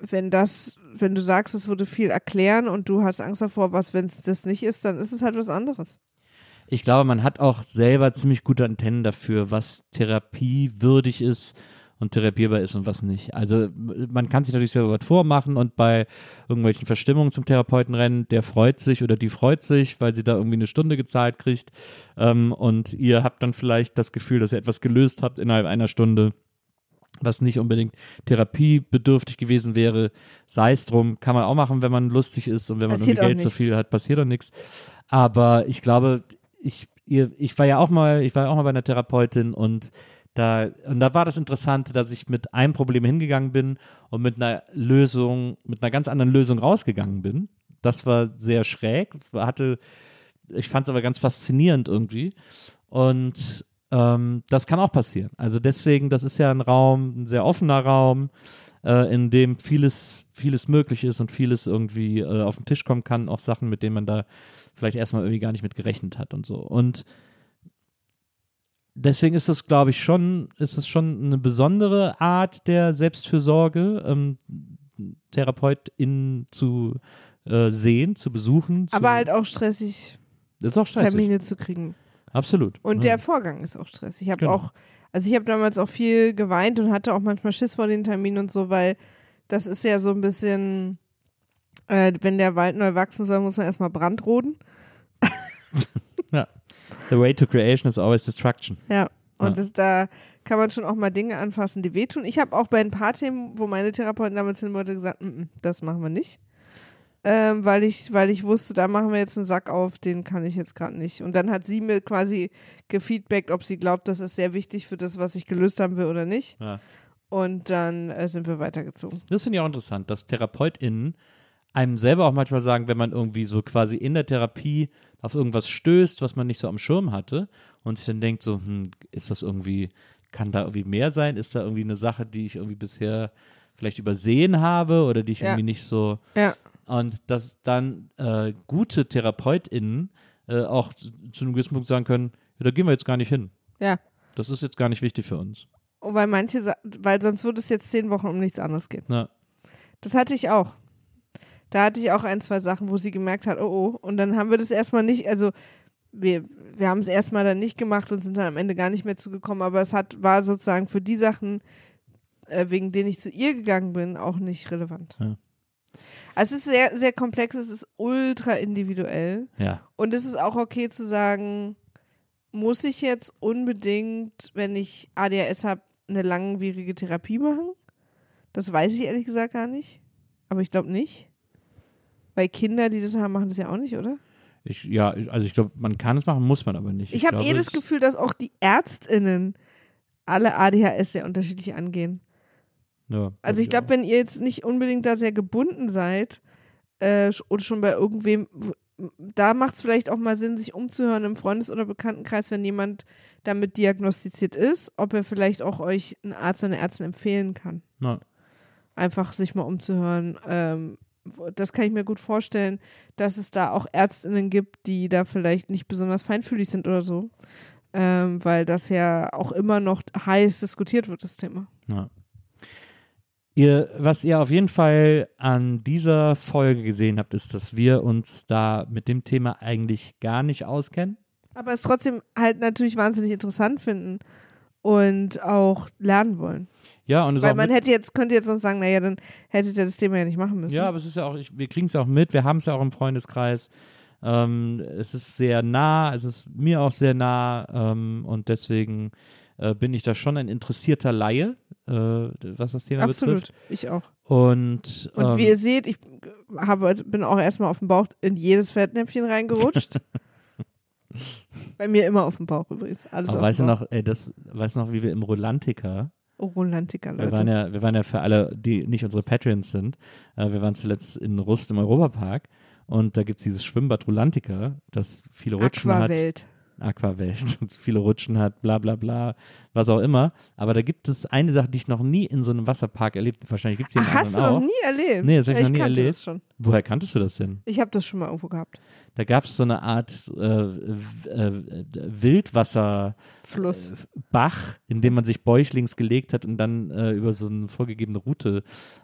Speaker 2: wenn das, wenn du sagst, es würde viel erklären und du hast Angst davor, was, wenn es das nicht ist, dann ist es halt was anderes.
Speaker 1: Ich glaube, man hat auch selber ziemlich gute Antennen dafür, was therapiewürdig ist und therapierbar ist und was nicht. Also man kann sich natürlich selber was vormachen und bei irgendwelchen Verstimmungen zum Therapeuten rennen, der freut sich oder die freut sich, weil sie da irgendwie eine Stunde gezahlt kriegt ähm, und ihr habt dann vielleicht das Gefühl, dass ihr etwas gelöst habt innerhalb einer Stunde was nicht unbedingt therapiebedürftig gewesen wäre, sei es drum, kann man auch machen, wenn man lustig ist und wenn man
Speaker 2: Passiert
Speaker 1: irgendwie Geld so
Speaker 2: nichts.
Speaker 1: viel hat, passiert doch nichts. Aber ich glaube, ich, ihr, ich war ja auch mal, ich war ja auch mal bei einer Therapeutin und da, und da war das Interessante, dass ich mit einem Problem hingegangen bin und mit einer Lösung, mit einer ganz anderen Lösung rausgegangen bin. Das war sehr schräg, hatte, ich fand es aber ganz faszinierend irgendwie. Und ähm, das kann auch passieren. Also deswegen, das ist ja ein Raum, ein sehr offener Raum, äh, in dem vieles, vieles möglich ist und vieles irgendwie äh, auf den Tisch kommen kann, auch Sachen, mit denen man da vielleicht erstmal irgendwie gar nicht mit gerechnet hat und so. Und deswegen ist das, glaube ich, schon, ist es schon eine besondere Art der Selbstfürsorge, ähm, TherapeutInnen zu äh, sehen, zu besuchen. Zu,
Speaker 2: Aber halt auch stressig,
Speaker 1: ist auch stressig.
Speaker 2: Termine zu kriegen.
Speaker 1: Absolut.
Speaker 2: Und
Speaker 1: ja.
Speaker 2: der Vorgang ist auch stressig. Ich habe
Speaker 1: Genau.
Speaker 2: auch, also ich habe damals auch viel geweint und hatte auch manchmal Schiss vor den Terminen und so, weil das ist ja so ein bisschen, äh, wenn der Wald neu wachsen soll, muss man erstmal Brand roden. <laughs>
Speaker 1: The way to creation is always destruction.
Speaker 2: Ja. Und
Speaker 1: Ja.
Speaker 2: Das, da kann man schon auch mal Dinge anfassen, die wehtun. Ich habe auch bei ein paar Themen, wo meine Therapeutin damals hin wollte, gesagt, "Mm, mm, das machen wir nicht. Ähm, weil ich, weil ich wusste, da machen wir jetzt einen Sack auf, den kann ich jetzt gerade nicht. Und dann hat sie mir quasi gefeedbackt, ob sie glaubt, das ist sehr wichtig für das, was ich gelöst haben will oder nicht.
Speaker 1: Ja.
Speaker 2: Und dann äh, sind wir weitergezogen.
Speaker 1: Das finde ich auch interessant, dass TherapeutInnen einem selber auch manchmal sagen, wenn man irgendwie so quasi in der Therapie auf irgendwas stößt, was man nicht so am Schirm hatte und sich dann denkt so, hm, ist das irgendwie, kann da irgendwie mehr sein? Ist da irgendwie eine Sache, die ich irgendwie bisher vielleicht übersehen habe oder die ich
Speaker 2: Ja.
Speaker 1: irgendwie nicht so
Speaker 2: Ja.
Speaker 1: und dass dann äh, gute TherapeutInnen äh, auch zu zu einem gewissen Punkt sagen können, ja, da gehen wir jetzt gar nicht hin.
Speaker 2: Ja.
Speaker 1: Das ist jetzt gar nicht wichtig für uns.
Speaker 2: Und weil manche, weil sonst würde es jetzt zehn Wochen um nichts anderes gehen.
Speaker 1: Na,
Speaker 2: Das hatte ich auch. Da hatte ich auch ein, zwei Sachen, wo sie gemerkt hat, oh oh. Und dann haben wir das erstmal nicht, also wir, wir haben es erstmal dann nicht gemacht und sind dann am Ende gar nicht mehr zugekommen, aber es hat, war sozusagen für die Sachen, äh, wegen denen ich zu ihr gegangen bin, auch nicht relevant.
Speaker 1: Ja.
Speaker 2: Also es ist sehr, sehr komplex, es ist ultra individuell.
Speaker 1: ja.
Speaker 2: Und es ist auch okay zu sagen, muss ich jetzt unbedingt, wenn ich ADHS habe, eine langwierige Therapie machen? Das weiß ich ehrlich gesagt gar nicht. Aber ich glaube nicht. Weil Kinder, die das haben, machen das ja auch nicht, oder?
Speaker 1: Ich, ja, ich- also ich glaube, man kann es machen, muss man aber nicht.
Speaker 2: Ich, habe
Speaker 1: glaube,
Speaker 2: eh das Gefühl, dass auch die ÄrztInnen alle ADHS sehr unterschiedlich angehen.
Speaker 1: Ja,
Speaker 2: Also ich glaube, wenn ihr jetzt nicht unbedingt da sehr gebunden seid äh, oder schon bei irgendwem, da macht es vielleicht auch mal Sinn, sich umzuhören im Freundes- oder Bekanntenkreis, wenn jemand damit diagnostiziert ist, ob er vielleicht auch euch einen Arzt oder eine Ärztin empfehlen kann.
Speaker 1: Ja.
Speaker 2: Einfach sich mal umzuhören. Ähm, das kann ich mir gut vorstellen, dass es da auch ÄrztInnen gibt, die da vielleicht nicht besonders feinfühlig sind oder so. Ähm, weil das ja auch immer noch heiß diskutiert wird, das Thema.
Speaker 1: Ja. Ihr, was ihr auf jeden Fall an dieser Folge gesehen habt, ist, dass wir uns da mit dem Thema eigentlich gar nicht auskennen.
Speaker 2: aber es trotzdem halt natürlich wahnsinnig interessant finden und auch lernen wollen.
Speaker 1: Ja, und
Speaker 2: Weil man hätte jetzt, könnte jetzt noch sagen, naja, dann hättet ihr das Thema ja nicht machen müssen.
Speaker 1: ja, aber es ist ja auch, ich, wir kriegen es ja auch mit, wir haben es ja auch im Freundeskreis. Ähm, es ist sehr nah, es ist mir auch sehr nah ähm, und deswegen äh, bin ich da schon ein interessierter Laie, äh, was das Thema
Speaker 2: Absolut,
Speaker 1: betrifft.
Speaker 2: ich auch.
Speaker 1: Und,
Speaker 2: Und
Speaker 1: ähm,
Speaker 2: wie ihr seht, ich habe, bin auch erstmal auf dem Bauch in jedes Fettnäpfchen reingerutscht. <laughs> Bei mir immer auf dem Bauch übrigens. Alles
Speaker 1: aber weißt du noch, ey, das, weißt du noch, wie wir im Rolantica
Speaker 2: Oh, Rolantiker,
Speaker 1: Wir waren,
Speaker 2: Leute.
Speaker 1: ja, wir waren ja für alle, die nicht unsere Patreons sind, äh, wir waren zuletzt in Rust im Europapark und da gibt es dieses Schwimmbad Rulantica, das viele Rutschen
Speaker 2: Aquawelt.
Speaker 1: hat. Aquawelt. <laughs> viele Rutschen hat, bla bla bla, was auch immer. Aber da gibt es eine Sache, die ich noch nie in so einem Wasserpark erlebt habe. Wahrscheinlich gibt es hier
Speaker 2: Ach,
Speaker 1: in
Speaker 2: hast du
Speaker 1: anderen
Speaker 2: noch
Speaker 1: auch.
Speaker 2: nie erlebt?
Speaker 1: Nee, das hab ich
Speaker 2: Ja,
Speaker 1: noch nie erlebt. Woher kanntest du das denn?
Speaker 2: Ich habe das schon mal irgendwo gehabt.
Speaker 1: Da gab es so eine Art äh, äh, Wildwasserbach,
Speaker 2: Fluss.
Speaker 1: in dem man sich bäuchlings gelegt hat und dann äh, über so eine vorgegebene Route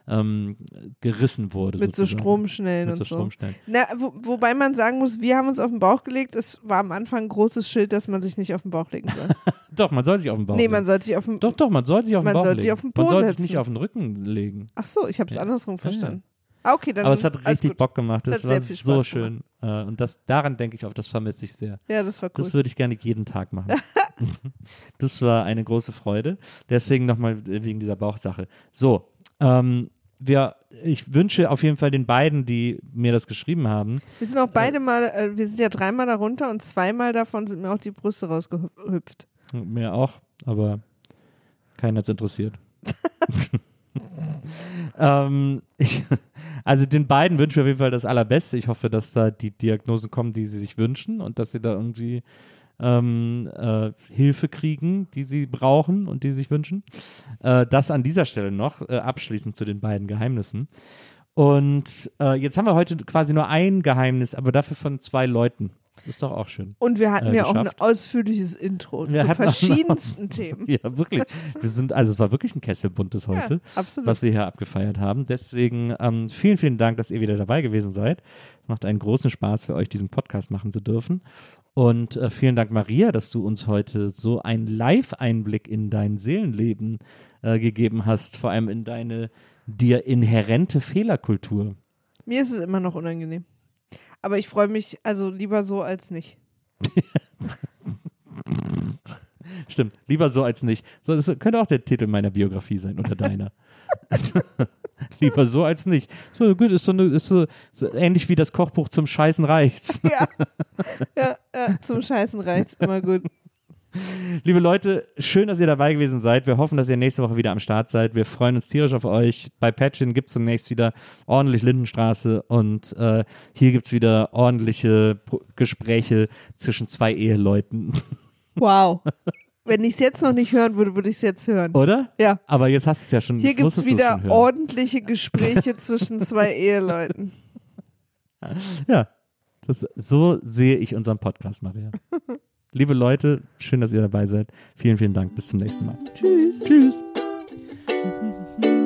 Speaker 1: ähm, gerissen wurde.
Speaker 2: Mit so
Speaker 1: sozusagen.
Speaker 2: Stromschnellen
Speaker 1: Mit
Speaker 2: und
Speaker 1: so
Speaker 2: so.
Speaker 1: Stromschnellen.
Speaker 2: Na, wo, wobei man sagen muss, wir haben uns auf den Bauch gelegt. Es war am Anfang ein großes Schild, dass man sich nicht auf den Bauch legen soll. <laughs>
Speaker 1: Doch, man soll sich auf den Bauch
Speaker 2: nee,
Speaker 1: legen.
Speaker 2: man sollte sich auf den
Speaker 1: Doch, doch, man soll sich auf den
Speaker 2: Man
Speaker 1: Bauch
Speaker 2: soll
Speaker 1: legen.
Speaker 2: sich auf den
Speaker 1: man
Speaker 2: Po
Speaker 1: soll sich nicht auf den Rücken legen.
Speaker 2: Ach so, ich habe es
Speaker 1: Ja.
Speaker 2: andersrum
Speaker 1: Ja,
Speaker 2: verstanden. Ah, okay, dann
Speaker 1: Aber es hat richtig
Speaker 2: gut.
Speaker 1: Bock gemacht.
Speaker 2: Es
Speaker 1: Das war so schön. Äh, und das, daran denke ich auf, das vermisse ich sehr.
Speaker 2: Ja, das war cool.
Speaker 1: Das würde ich gerne jeden Tag machen. <laughs> <laughs> das war eine große Freude. Deswegen nochmal wegen dieser Bauchsache. So, ähm, wir, ich wünsche auf jeden Fall den beiden, die mir das geschrieben haben,
Speaker 2: Wir sind auch beide mal, äh, wir sind ja dreimal darunter und zweimal davon sind mir auch die Brüste rausgehüpft.
Speaker 1: mir auch, aber keiner hat interessiert. <laughs> <laughs> ähm, ich, also den beiden wünsche ich auf jeden Fall das Allerbeste. Ich hoffe, dass da die Diagnosen kommen, die sie sich wünschen und dass sie da irgendwie ähm, äh, Hilfe kriegen, die sie brauchen und die sie sich wünschen. Äh, das an dieser Stelle noch, äh, abschließend zu den beiden Geheimnissen. Und äh, jetzt haben wir heute quasi nur ein Geheimnis, aber dafür von zwei Leuten. Ist doch auch schön.
Speaker 2: Und wir hatten
Speaker 1: Äh,
Speaker 2: ja auch ein ausführliches Intro
Speaker 1: Wir
Speaker 2: zu verschiedensten <laughs> Themen.
Speaker 1: Ja, wirklich. Wir sind, also es war wirklich ein Kessel buntes heute,
Speaker 2: Ja, absolut.
Speaker 1: was wir hier abgefeiert haben. Deswegen ähm, vielen, vielen Dank, dass ihr wieder dabei gewesen seid. Es macht einen großen Spaß für euch, diesen Podcast machen zu dürfen. Und äh, vielen Dank, Maria, dass du uns heute so einen Live-Einblick in dein Seelenleben äh, gegeben hast, vor allem in deine dir inhärente Fehlerkultur.
Speaker 2: Mir ist es immer noch unangenehm. Aber ich freue mich also lieber so als nicht. <laughs>
Speaker 1: Stimmt, lieber so als nicht. So, das könnte auch der Titel meiner Biografie sein oder deiner. <laughs> lieber so als nicht. So gut, ist so, eine, ist so, so ähnlich wie das Kochbuch zum Scheißen reicht's.
Speaker 2: Ja, ja, ja zum Scheißen reicht's immer gut.
Speaker 1: Liebe Leute, schön, dass ihr dabei gewesen seid. Wir hoffen, dass ihr nächste Woche wieder am Start seid. Wir freuen uns tierisch auf euch. Bei Patreon gibt es demnächst wieder ordentlich Lindenstraße und äh, hier gibt es wieder ordentliche Pro Gespräche zwischen zwei Eheleuten. <laughs>
Speaker 2: Wow. Wenn ich es jetzt noch nicht hören würde, würde ich es jetzt hören.
Speaker 1: Oder?
Speaker 2: Ja.
Speaker 1: Aber jetzt hast du es ja schon.
Speaker 2: Hier gibt es wieder ordentliche Gespräche <laughs> zwischen zwei Eheleuten.
Speaker 1: Ja, das, so sehe ich unseren Podcast, Maria. <laughs> Liebe Leute, schön, dass ihr dabei seid. Vielen, vielen Dank. Bis zum nächsten Mal.
Speaker 2: Tschüss.
Speaker 1: Tschüss. <laughs>